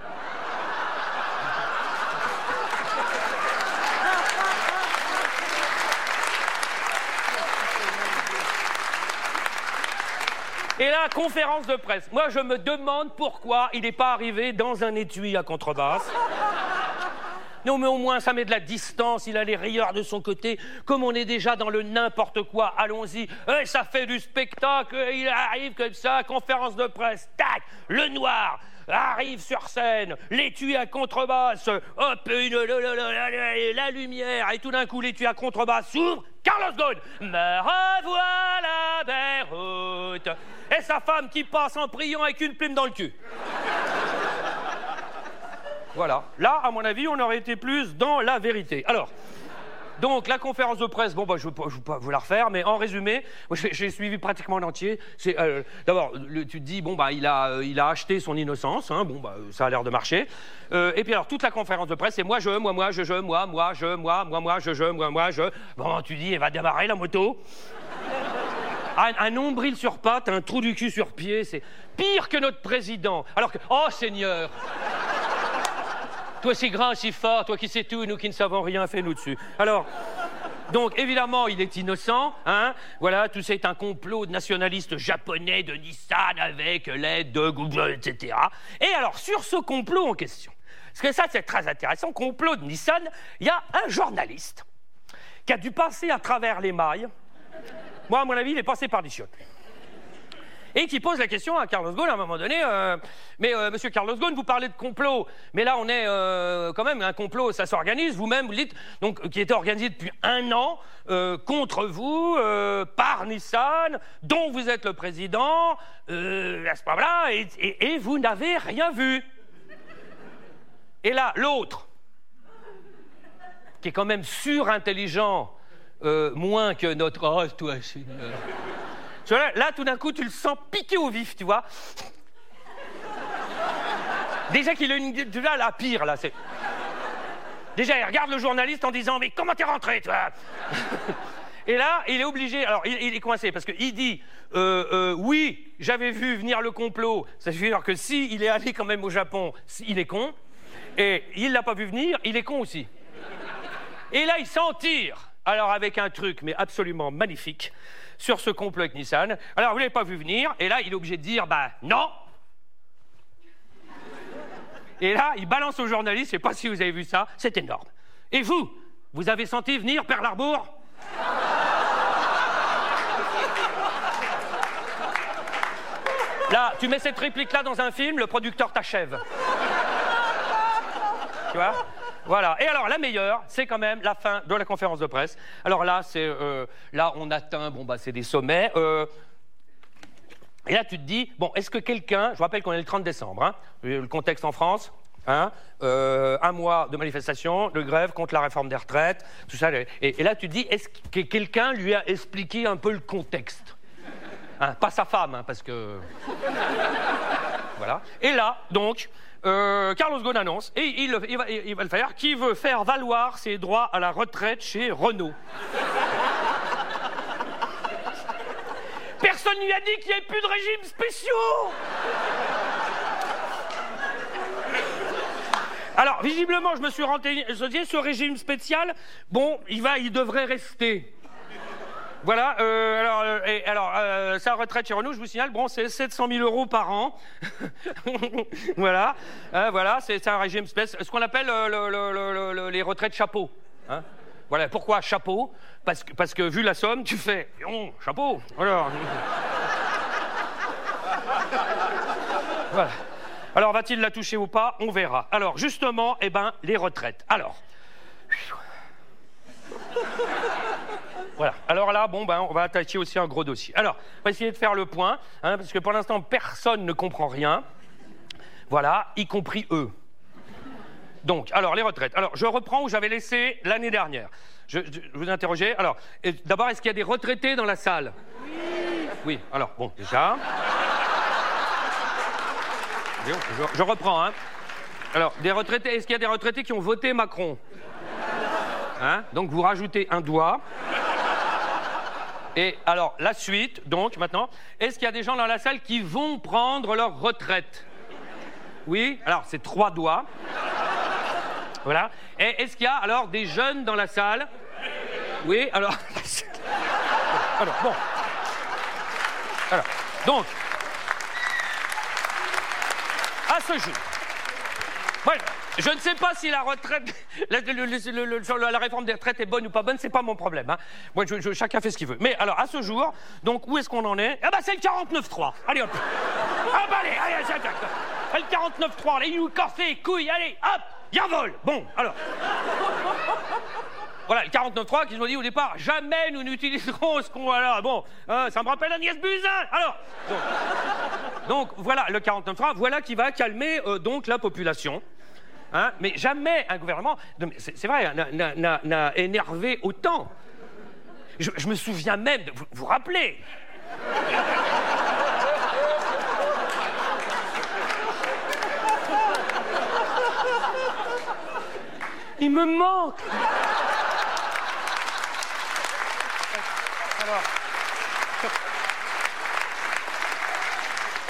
Conférence de presse. Moi, je me demande pourquoi il n'est pas arrivé dans un étui à contrebasse. Non, mais au moins, ça met de la distance. Il a les rieurs de son côté. Comme on est déjà dans le n'importe quoi, allons-y. Et ça fait du spectacle. Il arrive comme ça, conférence de presse. Tac Le noir arrive sur scène. L'étui à contrebasse. Hop, une, la, lumière. Et tout d'un coup, l'étui à contrebasse s'ouvre. Carlos Ghosn. Me revoilà Beyrouth et sa femme qui passe en priant avec une plume dans le cul. Voilà. Là, à mon avis, on aurait été plus dans la vérité. Alors, donc la conférence de presse, bon, bah, je ne vais, pas vous la refaire, mais en résumé, j'ai suivi pratiquement l'entier. Euh, D'abord, tu te dis, bon, bah, il a, euh, il a acheté son innocence, hein, bon, bah, ça a l'air de marcher. Euh, et puis alors, toute la conférence de presse, c'est moi, je, moi, moi, je, je, moi, moi, je, moi, moi, moi, je, je, moi, moi, je. Bon, tu dis, elle va démarrer la moto. Un, nombril sur patte, un trou du cul sur pied, c'est pire que notre président. Alors que, oh Seigneur Toi si grand, si fort, toi qui sais tout, nous qui ne savons rien, fais-nous dessus. Alors, Donc évidemment, il est innocent. Hein voilà, tout ça est un complot de nationalistes japonais de Nissan avec l'aide de Google, etc. Et alors, sur ce complot en question, parce que ça c'est très intéressant, complot de Nissan, il y a un journaliste qui a dû passer à travers les mailles. Moi, à mon avis, il est passé par des chiottes et qui pose la question à Carlos Ghosn à un moment donné. Euh, mais euh, monsieur Carlos Ghosn, vous parlez de complot, mais là on est euh, quand même un complot, ça s'organise. Vous-même vous dites donc qui était organisé depuis un an contre vous par Nissan, dont vous êtes le président, à ce moment-là, et, vous n'avez rien vu. Et là, l'autre, qui est quand même surintelligent, moins que notre oh, toi, Là, tout d'un coup, tu le sens piquer au vif, tu vois. Déjà qu'il a une. Tu vois, la pire, là, c'est. Déjà, il regarde le journaliste en disant Mais comment t'es rentré, toi? Et là, il est obligé. Alors, il, est coincé parce qu'il dit euh, euh, Oui, j'avais vu venir le complot. Ça veut dire que si il est allé quand même au Japon, il est con. Et il l'a pas vu venir, il est con aussi. Et là, il s'en tire. Alors, avec un truc, mais absolument magnifique sur ce complot avec Nissan. Alors, vous ne l'avez pas vu venir, et là, il est obligé de dire, bah non Et là, il balance au journaliste, je ne sais pas si vous avez vu ça, c'est énorme. Et vous, vous avez senti venir Perle Harbour Là, tu mets cette réplique-là dans un film, le producteur t'achève. tu vois? Voilà. Et alors, la meilleure, c'est quand même la fin de la conférence de presse. Alors là, c'est euh, là, on atteint, bon, bah, c'est des sommets. Euh, et là, tu te dis, bon, est-ce que quelqu'un, je vous rappelle qu'on est le 30 décembre, hein, le contexte en France, hein, euh, un mois de manifestation, de grève contre la réforme des retraites, tout ça. Et, là, tu te dis, est-ce que quelqu'un lui a expliqué un peu le contexte hein, Pas sa femme, parce que. voilà. Et là, donc, euh, Carlos Ghosn annonce, et il, va, le faire, qui veut faire valoir ses droits à la retraite chez Renault. Personne ne lui a dit qu'il n'y avait plus de régimes spéciaux Alors, visiblement, je me suis renseigné, ce régime spécial, bon, il, va, il devrait rester. Voilà, euh, alors, euh, alors euh, sa retraite chez Renault, je vous signale, bon, c'est 700 000 euros par an. voilà, voilà, c'est un régime spécial, ce qu'on appelle les retraites chapeau. Hein. voilà, pourquoi chapeau? Parce que, parce que vu la somme, tu fais, chapeau. Alors. Alors, va-t-il la toucher ou pas? On verra. Alors, justement, eh ben, les retraites. Alors. Alors là, bon, ben, on va attaquer aussi un gros dossier. Alors, on va essayer de faire le point, hein, parce que pour l'instant, personne ne comprend rien. Voilà, y compris eux. Donc, alors, les retraites. Alors, je reprends où j'avais laissé l'année dernière. Je, vous interroger. Alors, d'abord, est-ce qu'il y a des retraités dans la salle? Oui. Oui, alors, bon, déjà. Je, reprends, hein. Alors, des retraités, est-ce qu'il y a des retraités qui ont voté Macron? Hein? Donc, vous rajoutez un doigt. Et alors, la suite, donc, maintenant, est-ce qu'il y a des gens dans la salle qui vont prendre leur retraite? Oui Alors, c'est trois doigts. Voilà. Et est-ce qu'il y a alors des jeunes dans la salle? Oui, alors. alors, bon. Alors, donc, à ce jour, voilà. Je ne sais pas si la retraite, la, réforme des retraites est bonne ou pas bonne, c'est pas mon problème. Hein. Moi, chacun fait ce qu'il veut. Mais alors, à ce jour, donc où est-ce qu'on en est? Eh ben, c'est le 49-3. Allez hop. Ah bah allez, allez, allez, le 49-3, les nous les couilles, allez, hop, y'a vol. Bon, alors. Voilà, le 49.3 qui nous dit au départ, jamais nous n'utiliserons ce qu'on... Voilà, bon, hein, ça me rappelle Agnès Buzyn Alors, donc, voilà, le 49.3, voilà qui va calmer euh, donc la population. Hein, mais jamais un gouvernement, c'est vrai, n'a énervé autant. Je, me souviens même, vous vous rappelez? Il me manque.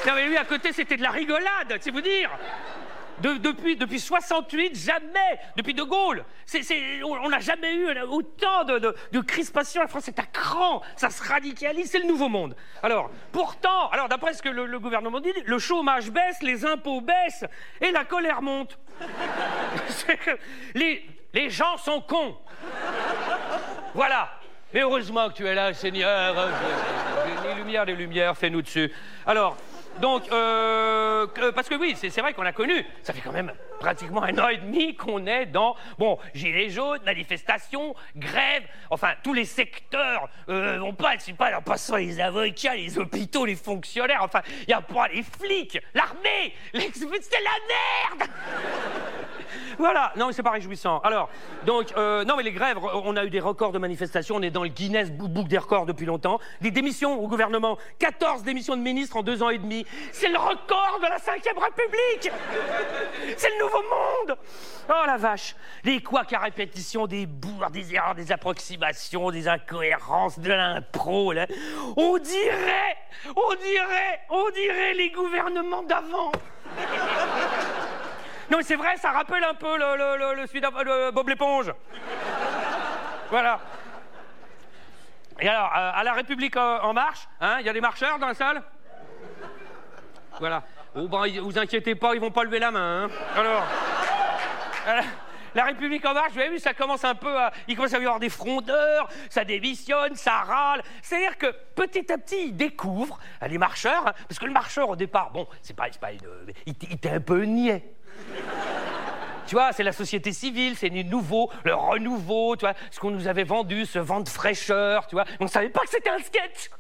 Non mais lui à côté c'était de la rigolade, c'est vous dire depuis, depuis 68, jamais, depuis De Gaulle, on n'a jamais eu autant de, de, crispation. La France est à cran, ça se radicalise, c'est le nouveau monde. Alors, pourtant, alors d'après ce que le, gouvernement dit, le chômage baisse, les impôts baissent et la colère monte. les, les gens sont cons. Voilà. Mais heureusement que tu es là, Seigneur. Les lumières, les lumières, fais-nous dessus. Alors, donc, euh, parce que oui, c'est vrai qu'on a connu, ça fait quand même pratiquement un an et demi qu'on est dans, bon, gilets jaunes, manifestations, grèves, enfin, tous les secteurs, euh, on passe, pas, en passant les avocats, les hôpitaux, les fonctionnaires, enfin, il n'y a pas les flics, l'armée, c'est la merde Voilà, non, mais c'est pas réjouissant. Alors, donc, euh, non, mais les grèves, on a eu des records de manifestations, on est dans le Guinness Book des records depuis longtemps. Des démissions au gouvernement, 14 démissions de ministres en deux ans et demi. C'est le record de la Ve République C'est le nouveau monde Oh la vache Les couacs à répétition, des bourres, des erreurs, des approximations, des incohérences, de l'impro, là. On dirait, on dirait, on dirait les gouvernements d'avant non, mais c'est vrai, ça rappelle un peu le, le, le, Bob l'éponge. voilà. Et alors, euh, à la République en marche, hein, il y a des marcheurs dans la salle? Voilà. Oh, ben, vous inquiétez pas, ils vont pas lever la main. Hein. Alors, la République en marche, vous avez vu, ça commence un peu à. Il commence à y avoir des frondeurs, ça démissionne, ça râle. C'est-à-dire que petit à petit, ils découvrent, les marcheurs, hein, parce que le marcheur au départ, bon, c'est pas. pas il, il était un peu niais. Tu vois, c'est la société civile, c'est nouveau, le renouveau, tu vois, ce qu'on nous avait vendu, ce vent de fraîcheur, tu vois. On ne savait pas que c'était un sketch.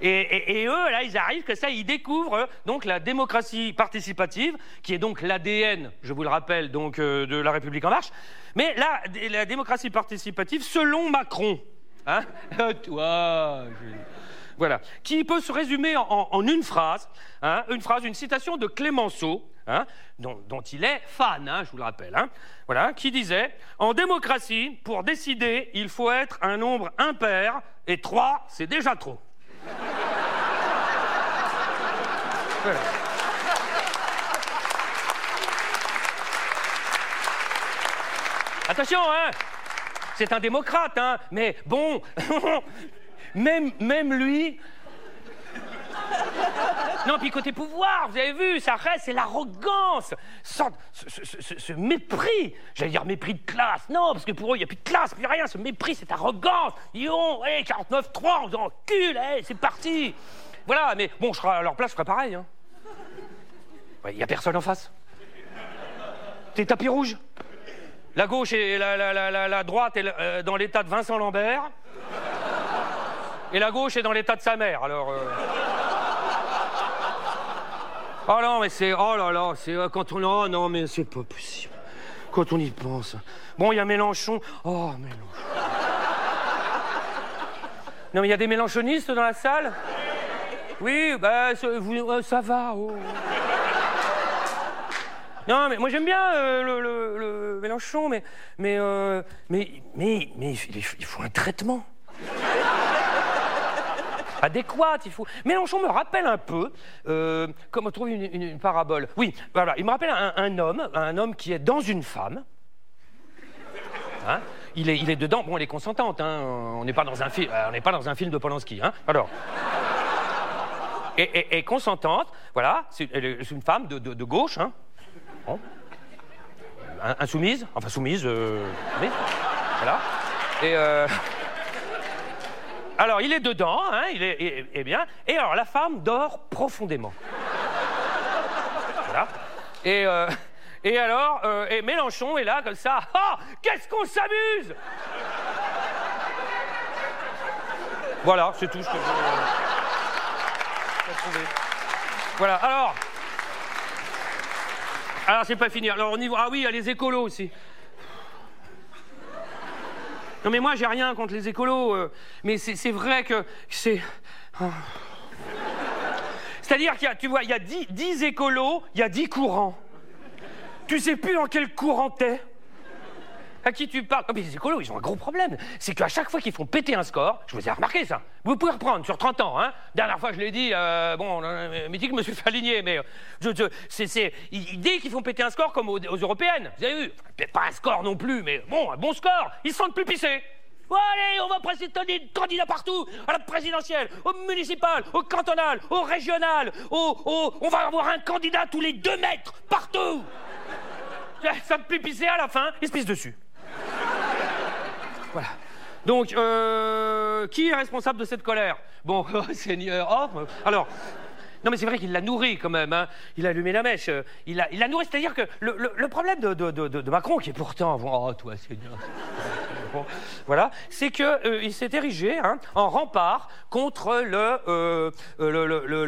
Et, eux, là, ils arrivent que ça, ils découvrent donc la démocratie participative, qui est donc l'ADN, je vous le rappelle, donc euh, de la République en marche. Mais là, la démocratie participative, selon Macron, hein, toi, voilà, qui peut se résumer en, une phrase, hein, une phrase, une citation de Clémenceau, hein, dont, il est fan, hein, je vous le rappelle, voilà, qui disait En démocratie, pour décider, il faut être un nombre impair, et trois, c'est déjà trop. Attention, C'est un démocrate, Mais bon, même, même lui. Non, puis côté pouvoir, vous avez vu, ça reste, c'est l'arrogance, ce, mépris, j'allais dire mépris de classe, non, parce que pour eux, il n'y a plus de classe, plus rien, ce mépris, cette arrogance, ils ont, hey, 49-3, on se cul, c'est parti. Voilà, mais bon, je serai à leur place, je ferai pareil. Hein. Il n'y a personne en face. C'est tapis rouge. La gauche et la, la, droite est euh, dans l'état de Vincent Lambert. Et la gauche est dans l'état de sa mère, alors. Euh. Oh non, mais c'est. Oh là là, c'est euh, quand on. Oh non, mais c'est pas possible. Quand on y pense. Bon, il y a Mélenchon. Oh, Mélenchon. Non, mais il y a des Mélenchonistes dans la salle? Oui, bah, euh, ça va. Oh. Non, mais moi j'aime bien le, Mélenchon, mais, mais mais mais il faut un traitement adéquate. Il faut... Mélenchon me rappelle un peu, euh, comme on trouve une, parabole. Oui, voilà, il me rappelle un, homme, un homme qui est dans une femme. Hein il, est, il est dedans, bon, elle est consentante, hein, on n'est pas, dans un n'est pas dans un film de Polanski. Hein, alors. Et, consentante, voilà, c'est une femme de, gauche, hein, insoumise, enfin soumise, euh, voilà. Et. Euh, alors, il est dedans, hein, il est, bien. Et alors, la femme dort profondément. voilà. Et, euh, alors, euh, et Mélenchon est là, comme ça. Ah Qu'est-ce qu'on s'amuse Voilà, c'est tout ce que je trouver. Voilà, alors. Alors, c'est pas fini. Alors, au niveau. Ah oui, il y a les écolos aussi. Non mais moi j'ai rien contre les écolos, euh, mais c'est vrai que c'est... Ah. C'est-à-dire qu'il y a, tu vois, il y a 10, écolos, il y a 10 courants. Tu sais plus dans quel courant t'es. À qui tu parles? Oh, mais les écolos, ils ont un gros problème. C'est qu'à chaque fois qu'ils font péter un score, je vous ai remarqué ça. Vous pouvez reprendre sur 30 ans. Hein. Dernière fois, je l'ai dit, euh, bon, euh, dit que je me suis fait aligner, mais je, je, c'est, dès qu'ils font péter un score comme aux, européennes, vous avez vu, pas un score non plus, mais bon, un bon score, ils se sentent plus pissés. allez, on va présenter des candidats partout, à la présidentielle, au municipal, au cantonal, au régional, au, on va avoir un candidat tous les deux mètres, partout. Ça me fait pisser à la fin, il se pisse dessus. Voilà. Donc, euh, qui est responsable de cette colère? Bon, oh, Seigneur, oh, alors, non, mais c'est vrai qu'il l'a nourri quand même. Hein. Il a allumé la mèche. Euh, il l'a nourri. C'est-à-dire que le, problème de, Macron, qui est pourtant. Oh, toi, Seigneur. Voilà, c'est qu'il euh, s'est érigé hein, en rempart contre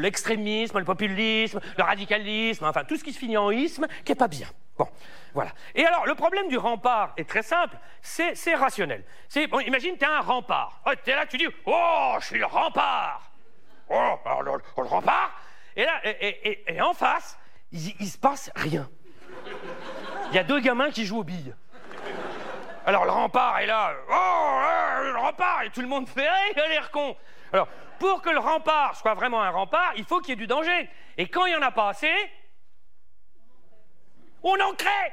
l'extrémisme, le, le, populisme, le radicalisme, enfin tout ce qui se finit en isme, qui n'est pas bien. Bon, voilà. Et alors, le problème du rempart est très simple, c'est rationnel. Bon, imagine, tu es un rempart. Oh, tu es là, tu dis Oh, je suis le rempart Oh, alors, le, rempart Et là, et, en face, il, il se passe rien. Il y a deux gamins qui jouent aux billes. Alors le rempart est là, oh, le rempart, et tout le monde fait, hey, il a l'air con. Alors, pour que le rempart soit vraiment un rempart, il faut qu'il y ait du danger. Et quand il n'y en a pas assez, on en crée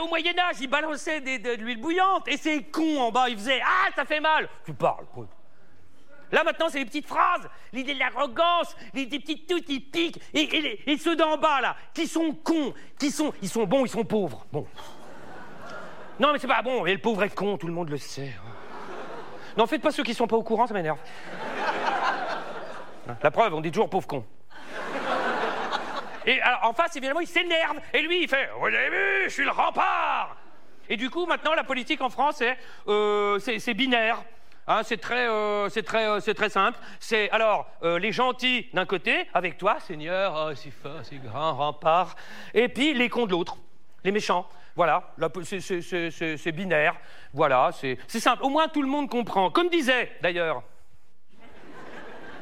au Moyen Âge, ils balançaient de, l'huile bouillante et ces cons en bas, ils faisaient Ah, ça fait mal Tu parles, Là maintenant, c'est les petites phrases, l'idée de l'arrogance, les, petites toutes qui piquent, et, ceux d'en bas là, qui sont cons, qui sont, ils sont bons, ils sont pauvres. Bon. Non, mais c'est pas bon. Et le pauvre est con, tout le monde le sait. Non, faites pas ceux qui sont pas au courant, ça m'énerve. La preuve, on dit toujours pauvre con. Et en face, évidemment, il s'énerve. Et lui, il fait Vous avez vu, je suis le rempart Et du coup, maintenant, la politique en France, c'est euh, binaire. Hein, c'est très, euh, c'est euh, c'est très simple. C'est alors les gentils d'un côté, avec toi, Seigneur, oh, c'est fort, c'est grand, rempart, et puis les cons de l'autre, les méchants. Voilà, c'est binaire. Voilà, c'est simple. Au moins tout le monde comprend. Comme disait d'ailleurs.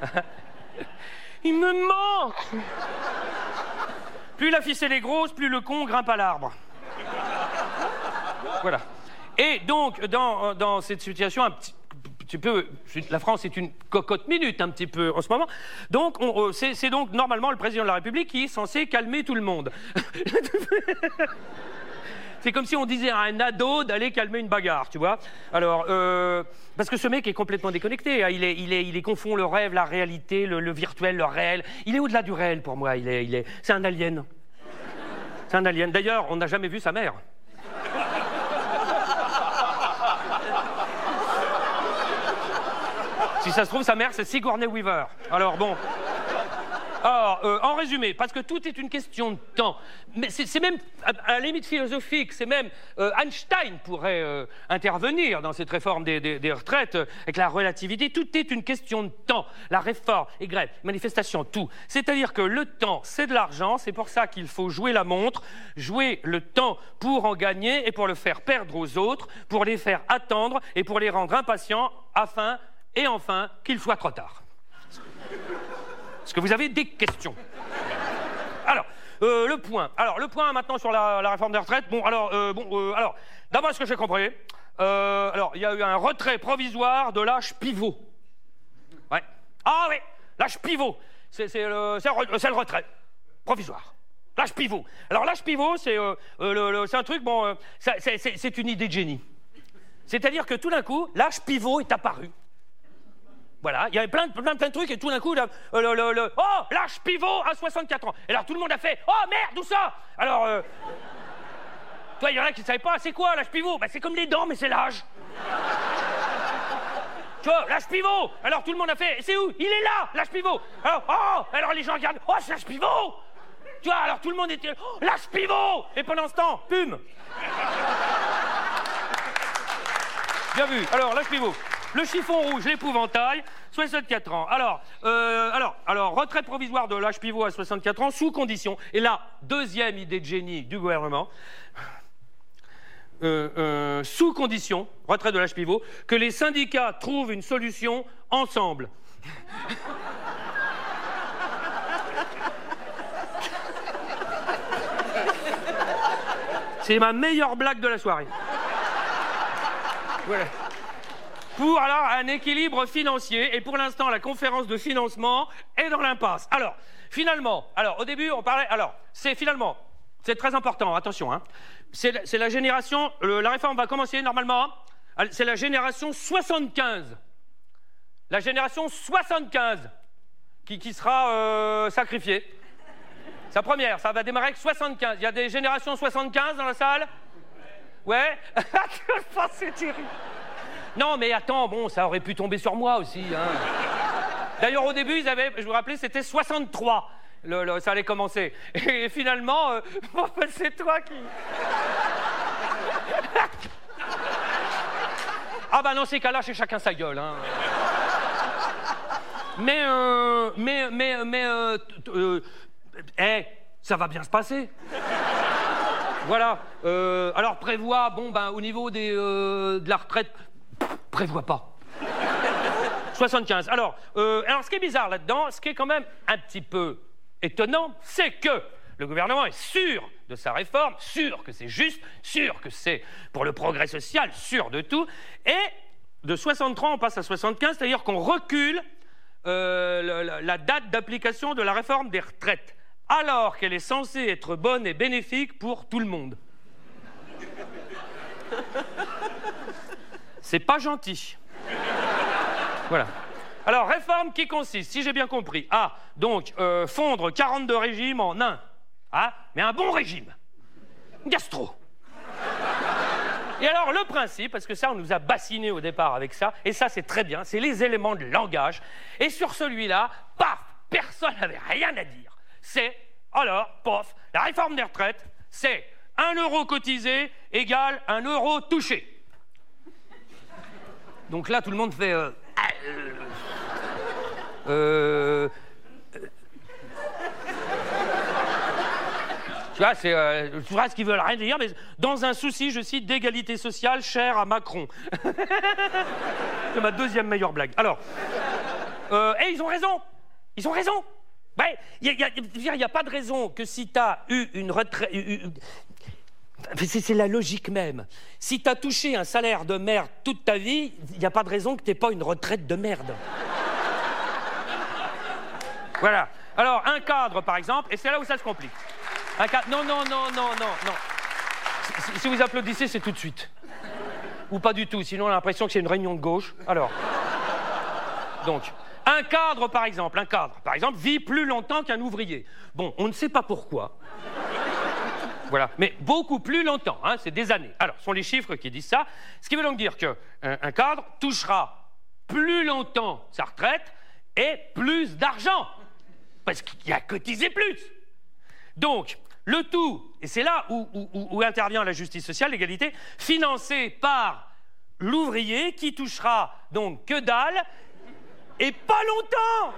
Il me manque plus la ficelle est grosse, plus le con grimpe à l'arbre. Voilà. Et donc, dans, dans cette situation un petit, la France est une cocotte minute un petit peu en ce moment. Donc, euh, c'est donc normalement le président de la République qui est censé calmer tout le monde. C'est comme si on disait à un ado d'aller calmer une bagarre, tu vois. Alors, euh, parce que ce mec est complètement déconnecté. Hein. Il, est, il, est, il confond le rêve, la réalité, le, virtuel, le réel. Il est au-delà du réel pour moi. Il est, il est, c'est un alien. C'est un alien. D'ailleurs, on n'a jamais vu sa mère. Si ça se trouve, sa mère, c'est Sigourney Weaver. Alors bon. Alors, euh, en résumé, parce que tout est une question de temps, mais c'est même, à, la limite philosophique, c'est même euh, Einstein pourrait euh, intervenir dans cette réforme des, retraites avec la relativité. Tout est une question de temps. La réforme, et grève, manifestation, tout. C'est-à-dire que le temps, c'est de l'argent, c'est pour ça qu'il faut jouer la montre, jouer le temps pour en gagner et pour le faire perdre aux autres, pour les faire attendre et pour les rendre impatients afin et enfin qu'il soit trop tard. Est-ce que vous avez des questions? Alors, euh, le point. Alors, le point maintenant sur la, réforme des retraites. Bon, alors, euh, bon, euh, alors, d'abord, ce que j'ai compris, alors, il y a eu un retrait provisoire de l'âge pivot. Ouais. Ah oui, l'âge pivot. C'est le, le, retrait provisoire. L'âge pivot. Alors, l'âge pivot, c'est un truc, bon, c'est une idée de génie. C'est-à-dire que tout d'un coup, l'âge pivot est apparu. Voilà, il y avait plein de, plein, plein de trucs et tout d'un coup, le, le, oh, l'âge pivot à 64 ans. Et alors tout le monde a fait, oh merde, où ça? Alors, euh, toi, il y en a qui ne savaient pas, c'est quoi l'âge pivot? Ben, C'est comme les dents, mais c'est l'âge. tu vois, l'âge pivot. Alors tout le monde a fait, c'est où? Il est là, l'âge pivot. Alors, oh, alors les gens regardent, oh, c'est l'âge pivot. Tu vois, alors tout le monde était, oh, l'âge pivot. Et pendant ce temps, pum. Bien vu. Alors, l'âge pivot. Le chiffon rouge, l'épouvantail, 64 ans. Alors, euh, alors, alors, retraite provisoire de l'âge pivot à 64 ans, sous condition. Et là, deuxième idée de génie du gouvernement. Euh, euh, sous condition, retraite de l'âge pivot, que les syndicats trouvent une solution ensemble. C'est ma meilleure blague de la soirée. Voilà. Pour alors un équilibre financier. Et pour l'instant, la conférence de financement est dans l'impasse. Alors, finalement, alors au début, on parlait. Alors, c'est finalement, c'est très important, attention, hein. C'est la génération. la réforme va commencer normalement. C'est la génération 75. La génération 75 qui, qui sera euh, sacrifiée. Sa première, ça va démarrer avec 75. Il y a des générations 75 dans la salle? Ouais Je pense c'est terrible. Non, mais attends, bon, ça aurait pu tomber sur moi aussi. hein. D'ailleurs, au début, ils avaient, je vous rappelais, c'était 63. Le, le- ça allait commencer. Et finalement, euh, c'est toi qui. ah, bah, dans ces cas-là, c'est chacun sa gueule. hein. Mais, euh, mais, mais, mais, euh, euh, eh, ça va bien se passer. Voilà. Alors prévoit, bon ben au niveau des, de la retraite, pff, prévoit pas. 75. Alors, euh, alors ce qui est bizarre là-dedans, ce qui est quand même un petit peu étonnant, c'est que le gouvernement est sûr de sa réforme, sûr que c'est juste, sûr que c'est pour le progrès social, sûr de tout, et de 63 on passe à 75, c'est-à-dire qu'on recule euh, la date d'application de la réforme des retraites, alors qu'elle est censée être bonne et bénéfique pour tout le monde. C'est pas gentil. Voilà. Alors, réforme qui consiste, si j'ai bien compris, à donc euh, fondre 42 régimes en un. Hein, mais un bon régime. Gastro. Et alors, le principe, parce que ça, on nous a bassiné au départ avec ça, et ça, c'est très bien, c'est les éléments de langage. Et sur celui-là, paf, personne n'avait rien à dire. C'est, alors, pof, la réforme des retraites, c'est un euro cotisé égale un euro touché. Donc là, tout le monde fait. euh, ah, euh, euh, Tu vois, c'est euh, tu vois ce qu'ils veulent rien dire, mais dans un souci, je cite, d'égalité sociale cher à Macron. c'est ma deuxième meilleure blague. Alors, euh, et ils ont raison. Ils ont raison. Il n'y a, pas de raison que si tu as eu une retraite. C'est la logique même. Si tu as touché un salaire de merde toute ta vie, il n'y a pas de raison que tu pas une retraite de merde. Voilà. Alors, un cadre, par exemple, et c'est là où ça se complique. Un cadre. Non, non, non, non, non, non. Si vous applaudissez, c'est tout de suite. Ou pas du tout, sinon on a l'impression que c'est une réunion de gauche. Alors. Donc, un cadre, par exemple, un cadre, par exemple, vit plus longtemps qu'un ouvrier. Bon, on ne sait pas pourquoi. Mais beaucoup plus longtemps, hein, c'est des années. Alors, ce sont les chiffres qui disent ça, ce qui veut donc dire qu'un un cadre touchera plus longtemps sa retraite et plus d'argent, parce qu'il a cotisé plus. Donc, le tout, et c'est là où, où- intervient la justice sociale, l'égalité, financé par l'ouvrier qui touchera donc que dalle et pas longtemps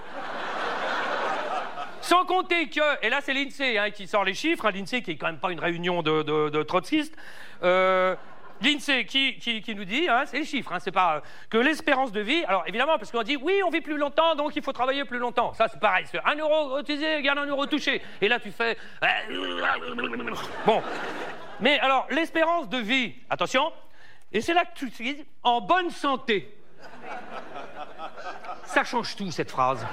sans compter que, et là c'est l'INSEE hein, qui sort les chiffres, hein, l'INSEE qui est quand même pas une réunion de, de, trotskistes, euh, l'INSEE qui, qui, nous dit, hein, c'est les chiffres, hein, c'est pas que l'espérance de vie, alors évidemment parce qu'on dit oui on vit plus longtemps donc il faut travailler plus longtemps, ça c'est pareil, c'est un euro cotisé égale un euro touché, et là tu fais bon, mais alors l'espérance de vie, attention, et c'est là que tu dis en bonne santé, ça change tout cette phrase.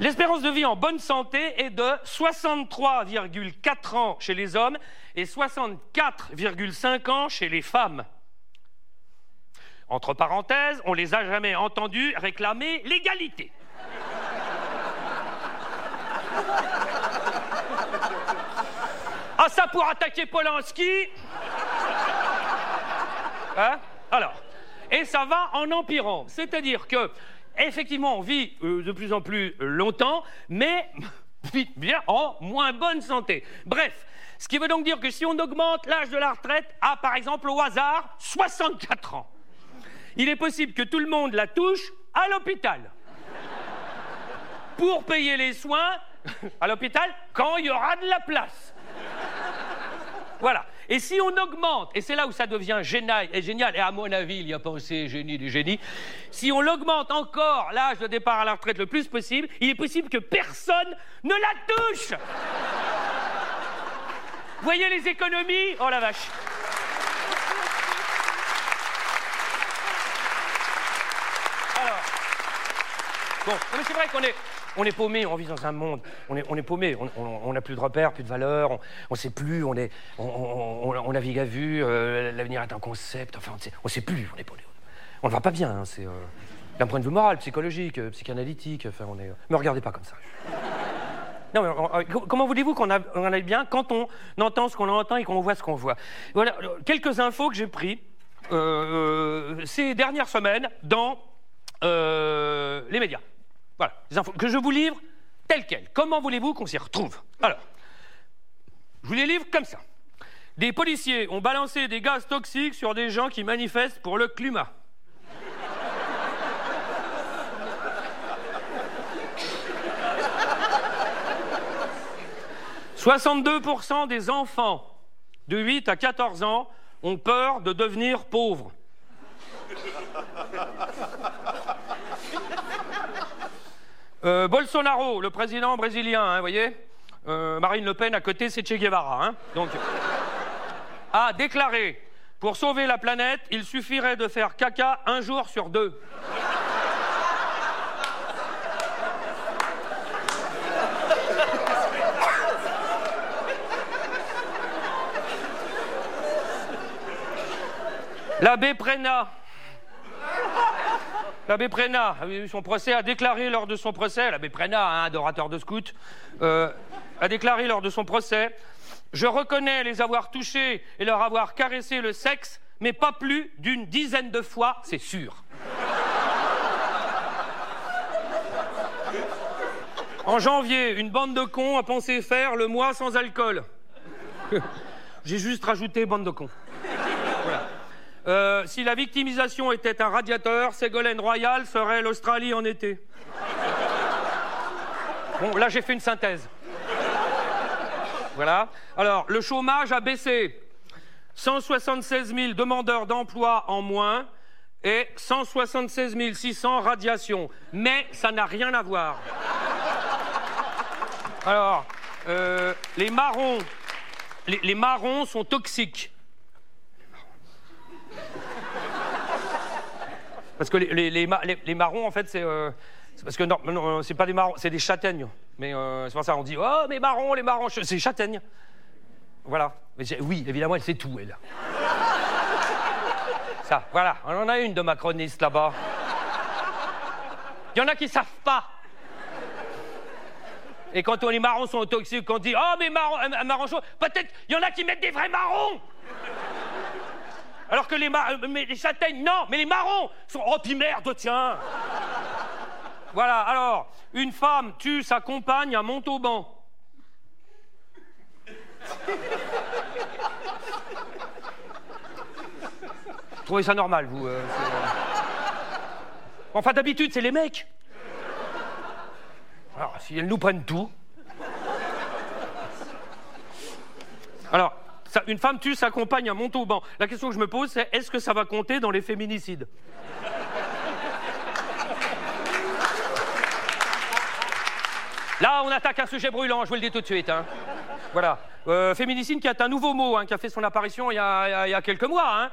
L'espérance de vie en bonne santé est de 63,4 ans chez les hommes et 64,5 ans chez les femmes. Entre parenthèses, on les a jamais entendus réclamer l'égalité. Ah ça pour attaquer Polanski Hein? Alors, et ça va en empirant. C'est-à-dire que, effectivement, on vit euh, de plus en plus longtemps, mais bien en moins bonne santé. Bref, ce qui veut donc dire que si on augmente l'âge de la retraite à, par exemple, au hasard, 64 ans, il est possible que tout le monde la touche à l'hôpital. Pour payer les soins à l'hôpital quand il y aura de la place. Voilà. Et si on augmente, et c'est là où ça devient génial, et à mon avis, il y a pensé génie du génie, si on augmente encore l'âge de départ à la retraite le plus possible, il est possible que personne ne la touche. Voyez les économies? Oh la vache Bon, mais c'est vrai qu'on est, on est paumé, on vit dans un monde, on est, on est paumé, on n'a plus de repères, plus de valeurs, on ne sait plus, on, est, on, navigue à vue, euh, l'avenir est un concept, enfin, on ne sait, plus, on est paumé. On ne va pas bien, hein, c'est euh, d'un point de vue moral, psychologique, euh, psychanalytique, enfin, on est... Me regardez pas comme ça. Non, mais comment voulez-vous qu'on aille bien quand on entend ce qu'on entend et qu'on voit ce qu'on voit? Voilà, quelques infos que j'ai prises ces dernières semaines dans les médias. Voilà, les infos que je vous livre telles quelles. Comment voulez-vous qu'on s'y retrouve? Alors, je vous les livre comme ça. Des policiers ont balancé des gaz toxiques sur des gens qui manifestent pour le climat. « 62% des enfants de 8 à 14 ans ont peur de devenir pauvres. Euh, Bolsonaro, le président brésilien, hein, vous voyez euh, Marine Le Pen à côté, c'est Che Guevara. Hein, donc, a déclaré Pour sauver la planète, il suffirait de faire caca un jour sur deux. L'abbé Prena, L'abbé Prénat, son procès, a déclaré lors de son procès, l'abbé Prénat, un adorateur de scout, euh, a déclaré lors de son procès Je reconnais les avoir touchés et leur avoir caressé le sexe, mais pas plus d'une dizaine de fois, c'est sûr. En janvier, une bande de cons a pensé faire le mois sans alcool. J'ai juste rajouté bande de cons. Euh, si la victimisation était un radiateur, Ségolène Royal serait l'Australie en été. Bon, là j'ai fait une synthèse. Voilà. Alors, le chômage a baissé. 176 000 demandeurs d'emploi en moins et 176 600 radiations. Mais ça n'a rien à voir. Alors, euh, les marrons, les marrons sont toxiques. Parce que les, marrons, en fait, c'est. Euh, parce que non, c'est pas des marrons, c'est des châtaignes. Mais euh, c'est pour ça qu'on dit Oh, mais marrons, les marrons, c'est châtaignes. Voilà. Oui, évidemment, elle sait tout, elle. ça, voilà. On en a une de macroniste là-bas. Il y en a qui savent pas. Et quand les marrons sont toxiques, on dit Oh, mais marrons, un marron chaud, peut-être il y en a qui mettent des vrais marrons alors que les, euh, les châtaignes, non, mais les marrons sont. Oh, puis merde, tiens Voilà, alors, une femme tue sa compagne à Montauban. Vous trouvez ça normal, vous euh, euh. Enfin, d'habitude, c'est les mecs. Alors, si elles nous prennent tout. Alors, une femme tue sa compagne à Montauban. La question que je me pose, c'est est-ce que ça va compter dans les féminicides Là, on attaque un sujet brûlant, je vous le dis tout de suite. Hein. Voilà. Euh, féminicide qui est un nouveau mot, hein, qui a fait son apparition il y a, quelques mois. Hein.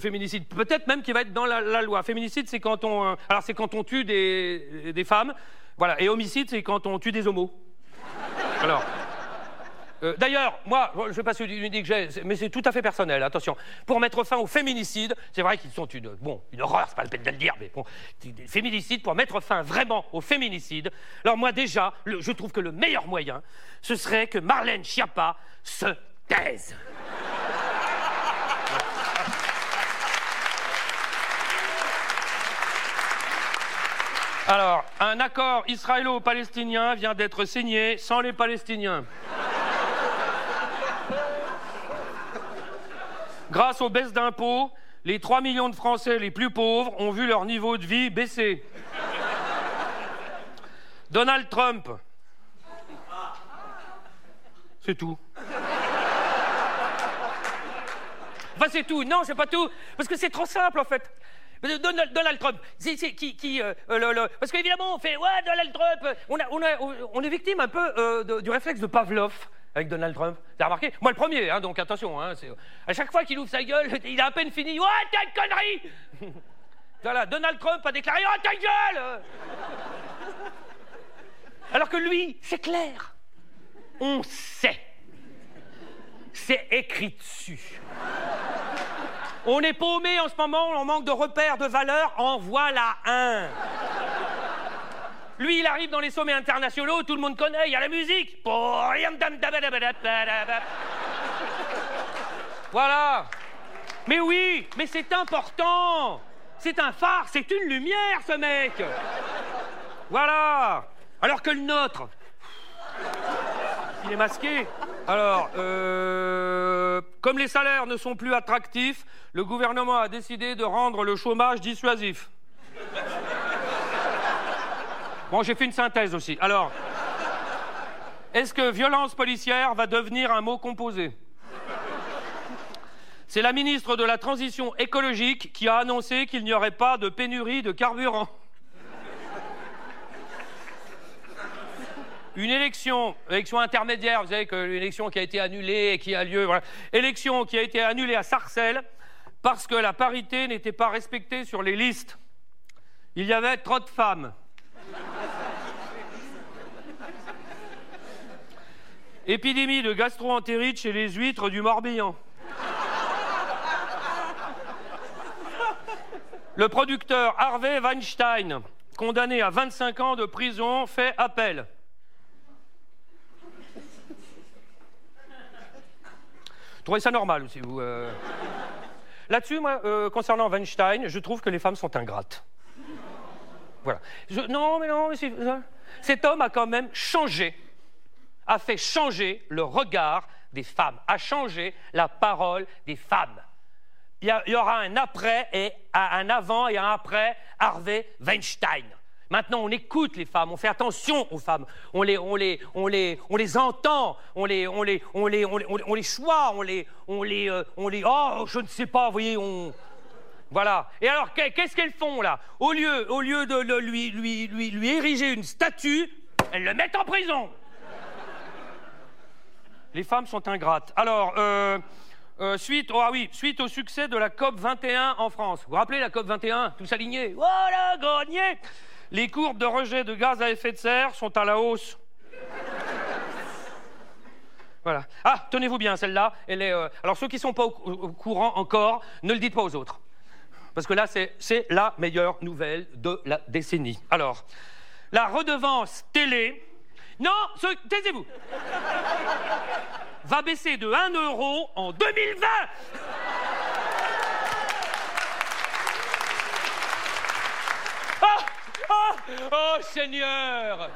féminicide, peut-être même qui va être dans la, loi. Féminicide, c'est quand on, euh, alors c'est quand on tue des, des femmes, voilà. Et homicide, c'est quand on tue des homos. Alors. Euh, d'ailleurs, moi, je ne sais pas si que j'ai, mais c'est tout à fait personnel, attention. Pour mettre fin au féminicide, c'est vrai qu'ils sont une, bon, une horreur, c'est pas le peine de le dire, mais bon, féminicide, pour mettre fin vraiment au féminicide, alors moi déjà, je trouve que le meilleur moyen, ce serait que Marlène Schiappa se taise. Alors, un accord israélo-palestinien vient d'être signé sans les Palestiniens. Grâce aux baisses d'impôts, les 3 millions de Français les plus pauvres ont vu leur niveau de vie baisser. Donald Trump. C'est tout. Enfin, c'est tout. Non, c'est pas tout. Parce que c'est trop simple, en fait. Donald, Trump, qui, euh, euh, parce qu'évidemment on fait ouais Donald Trump, on, est victime un peu euh, du réflexe de Pavlov avec Donald Trump. T'as remarqué? Moi le premier, hein, donc attention. Hein, à chaque fois qu'il ouvre sa gueule, il a à peine fini. Ouais, t'as une connerie Voilà, Donald Trump a déclaré Oh ta gueule Alors que lui, c'est clair. On sait. C'est écrit dessus. On est paumé en ce moment, on manque de repères, de valeurs, en voilà un. Lui, il arrive dans les sommets internationaux, tout le monde connaît, il y a la musique. Voilà. Mais oui, mais c'est important. C'est un phare, c'est une lumière, ce mec. Voilà. Alors que le nôtre, il est masqué. Alors, euh, comme les salaires ne sont plus attractifs, le gouvernement a décidé de rendre le chômage dissuasif. Bon, j'ai fait une synthèse aussi. Alors, est-ce que violence policière va devenir un mot composé? C'est la ministre de la Transition écologique qui a annoncé qu'il n'y aurait pas de pénurie de carburant. Une élection, élection intermédiaire, vous savez que l'élection qui a été annulée et qui a lieu, voilà. élection qui a été annulée à Sarcelles parce que la parité n'était pas respectée sur les listes. Il y avait trop de femmes. Épidémie de gastro-entérite chez les huîtres du Morbihan. Le producteur Harvey Weinstein, condamné à 25 ans de prison, fait appel. Trouvez ça normal aussi, vous euh Là-dessus, moi, euh, concernant Weinstein, je trouve que les femmes sont ingrates. Voilà. non, mais non, mais cet homme a quand même changé a fait changer le regard des femmes, a changé la parole des femmes. Il y, aura un après et un avant et un après Harvey Weinstein. Maintenant, on écoute les femmes, on fait attention aux femmes, on les, on les, on les, on les entend, on les, on les, on les, on les, on on les, on les, euh, on les, oh, je ne sais pas, vous voyez, on, voilà. Et alors, qu'est-ce qu'elles font là? Au lieu, au lieu de lui, lui, lui, lui ériger une statue, elles le mettent en prison. Les femmes sont ingrates. Alors, euh, euh, suite, ah oui, suite au succès de la COP 21 en France. Vous vous rappelez la COP 21 Tous alignés? Voilà, gagné Les courbes de rejet de gaz à effet de serre sont à la hausse. Voilà. Ah, tenez-vous bien, celle-là, elle est. Euh, alors, ceux qui ne sont pas au, courant encore, ne le dites pas aux autres. Parce que là, c'est la meilleure nouvelle de la décennie. Alors, la redevance télé non, taisez-vous. Va baisser de 1 euro en 2020. Oh, oh, oh Seigneur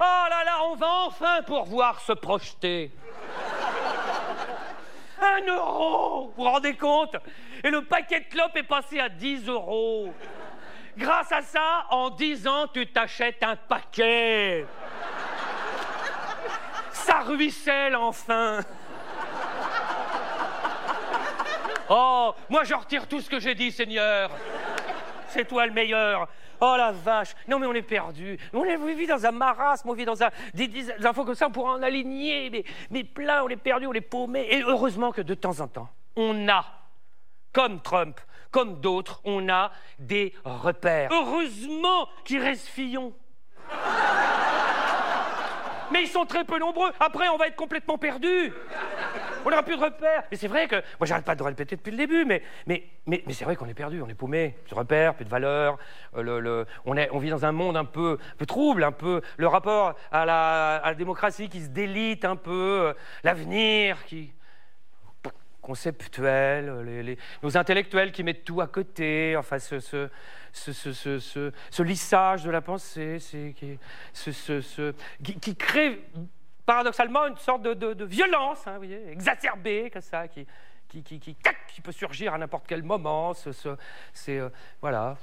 Oh là là, on va enfin pouvoir se projeter. Un euro Vous vous rendez compte? Et le paquet de clopes est passé à 10 euros. Grâce à ça, en 10 ans, tu t'achètes un paquet ça ruisselle enfin. Oh, moi je retire tout ce que j'ai dit, Seigneur. C'est toi le meilleur. Oh la vache. Non mais on est perdu. On vit dans un marasme, on vit dans un, des, infos comme ça, on pourrait en aligner, mais, mais plein, on est perdu, on est paumé. Et heureusement que de temps en temps, on a, comme Trump, comme d'autres, on a des repères. Heureusement qu'il reste Fillon. Mais ils sont très peu nombreux. Après, on va être complètement perdu. On n'aura plus de repères. Mais c'est vrai que. Moi, j'arrête pas de répéter depuis le début, mais, mais, mais, c'est vrai qu'on est perdu, on est paumé. Plus de repères, plus de valeurs. Euh, on, vit dans un monde un peu, trouble, un peu. Le rapport à la, à la démocratie qui se délite un peu. Euh, l'avenir qui conceptuel, les, nos intellectuels qui mettent tout à côté, enfin ce, ce, ce, ce, lissage de la pensée, qui, qui, crée paradoxalement une sorte de, de, violence, hein, vous voyez, exacerbée, comme ça, qui, qui, qui, qui, qui peut surgir à n'importe quel moment. C'est. Euh, voilà.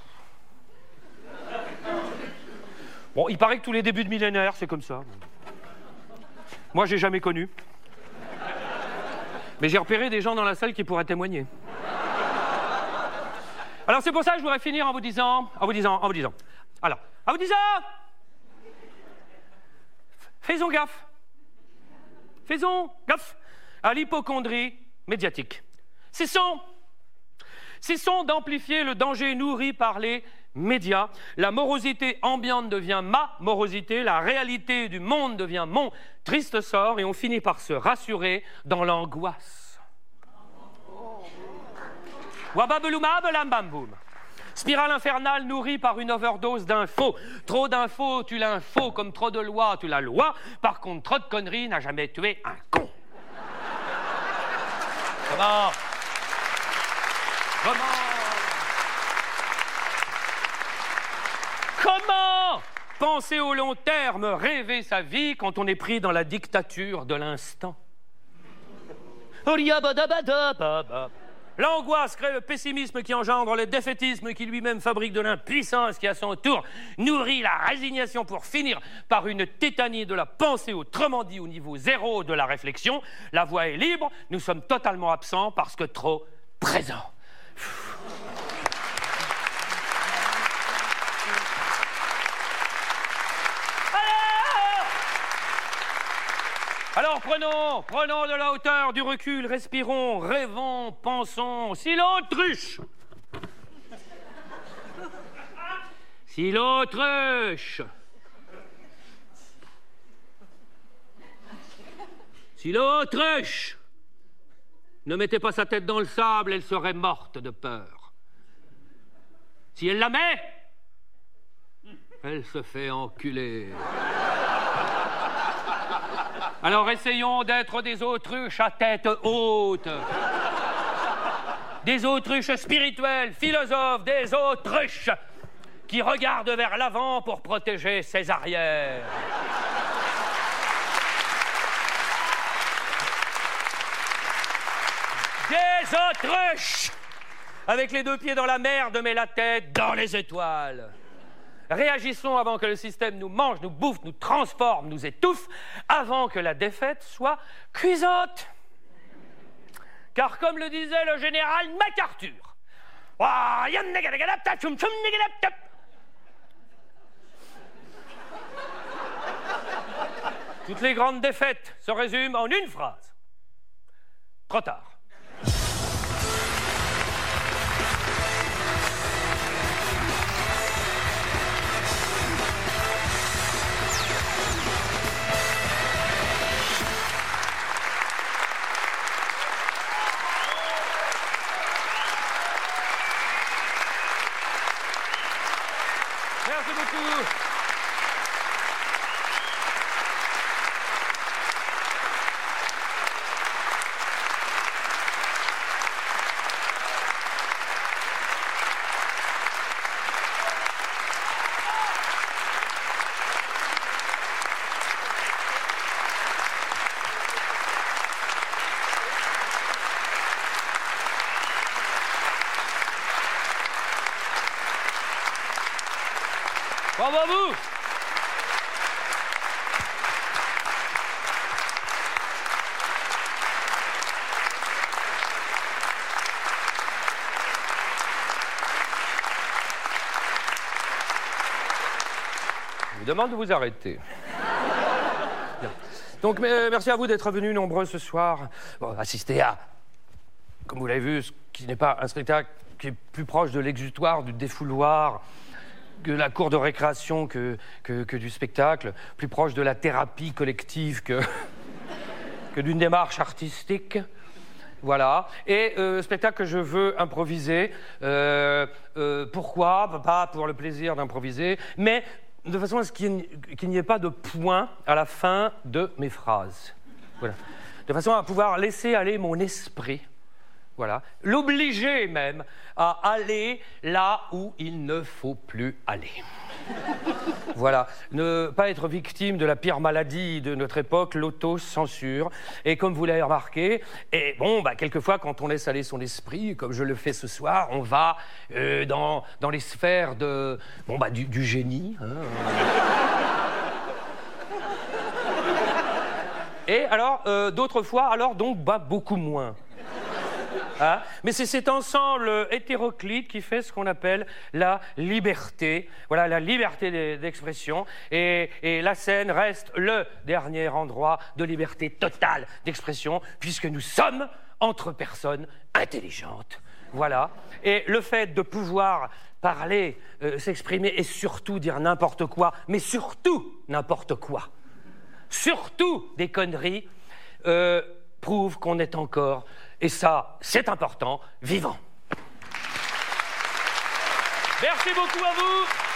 Bon, il paraît que tous les débuts de millénaire, c'est comme ça. Moi, j'ai jamais connu. Mais j'ai repéré des gens dans la salle qui pourraient témoigner. Alors c'est pour ça que je voudrais finir en vous disant, en vous disant, en vous disant. Alors, en vous disant, faisons gaffe, faisons gaffe à l'hypochondrie médiatique. Cessons, cessons d'amplifier le danger nourri par les média. La morosité ambiante devient ma morosité, la réalité du monde devient mon triste sort, et on finit par se rassurer dans l'angoisse. Spirale infernale nourrie par une overdose d'infos. Trop d'infos, tu l'info, comme trop de lois, tu la loi. Par contre, trop de conneries n'a jamais tué un con. Comment? Comment Comment penser au long terme, rêver sa vie quand on est pris dans la dictature de l'instant L'angoisse crée le pessimisme qui engendre le défaitisme qui lui-même fabrique de l'impuissance qui à son tour nourrit la résignation pour finir par une tétanie de la pensée, autrement dit au niveau zéro de la réflexion. La voix est libre, nous sommes totalement absents parce que trop présents. Alors prenons, prenons de la hauteur, du recul, respirons, rêvons, pensons. Si l'autruche, si l'autruche, si l'autruche ne mettait pas sa tête dans le sable, elle serait morte de peur. Si elle la met, elle se fait enculer. Alors essayons d'être des autruches à tête haute. Des autruches spirituelles, philosophes, des autruches qui regardent vers l'avant pour protéger ses arrières. Des autruches avec les deux pieds dans la merde mais la tête dans les étoiles. Réagissons avant que le système nous mange, nous bouffe, nous transforme, nous étouffe, avant que la défaite soit cuisante. Car comme le disait le général MacArthur, toutes les grandes défaites se résument en une phrase. Trop tard. Bravo à vous. Je vous demande de vous arrêter. Donc, euh, merci à vous d'être venus nombreux ce soir, assister à, comme vous l'avez vu, ce qui n'est pas un spectacle qui est plus proche de l'exutoire, du défouloir, que la cour de récréation que, que, du spectacle, plus proche de la thérapie collective que, que d'une démarche artistique. Voilà. Et euh, spectacle que je veux improviser. Euh, euh, pourquoi? Pas pour le plaisir d'improviser, mais de façon à ce qu'il n'y ait pas de point à la fin de mes phrases. Voilà. De façon à pouvoir laisser aller mon esprit voilà. L'obliger même à aller là où il ne faut plus aller. voilà. Ne pas être victime de la pire maladie de notre époque, l'autocensure. Et comme vous l'avez remarqué, et bon, bah, quelquefois, quand on laisse aller son esprit, comme je le fais ce soir, on va euh, dans, les sphères de, bon, bah, du, génie. Hein. Et alors, euh, d'autres fois, alors donc, bah, beaucoup moins. Hein? Mais c'est cet ensemble hétéroclite qui fait ce qu'on appelle la liberté. Voilà, la liberté d'expression. Et, et, la scène reste le dernier endroit de liberté totale d'expression, puisque nous sommes entre personnes intelligentes. Voilà. Et le fait de pouvoir parler, euh, s'exprimer et surtout dire n'importe quoi, mais surtout n'importe quoi, surtout des conneries, euh, prouve qu'on est encore, et ça c'est important, vivant. Merci beaucoup à vous.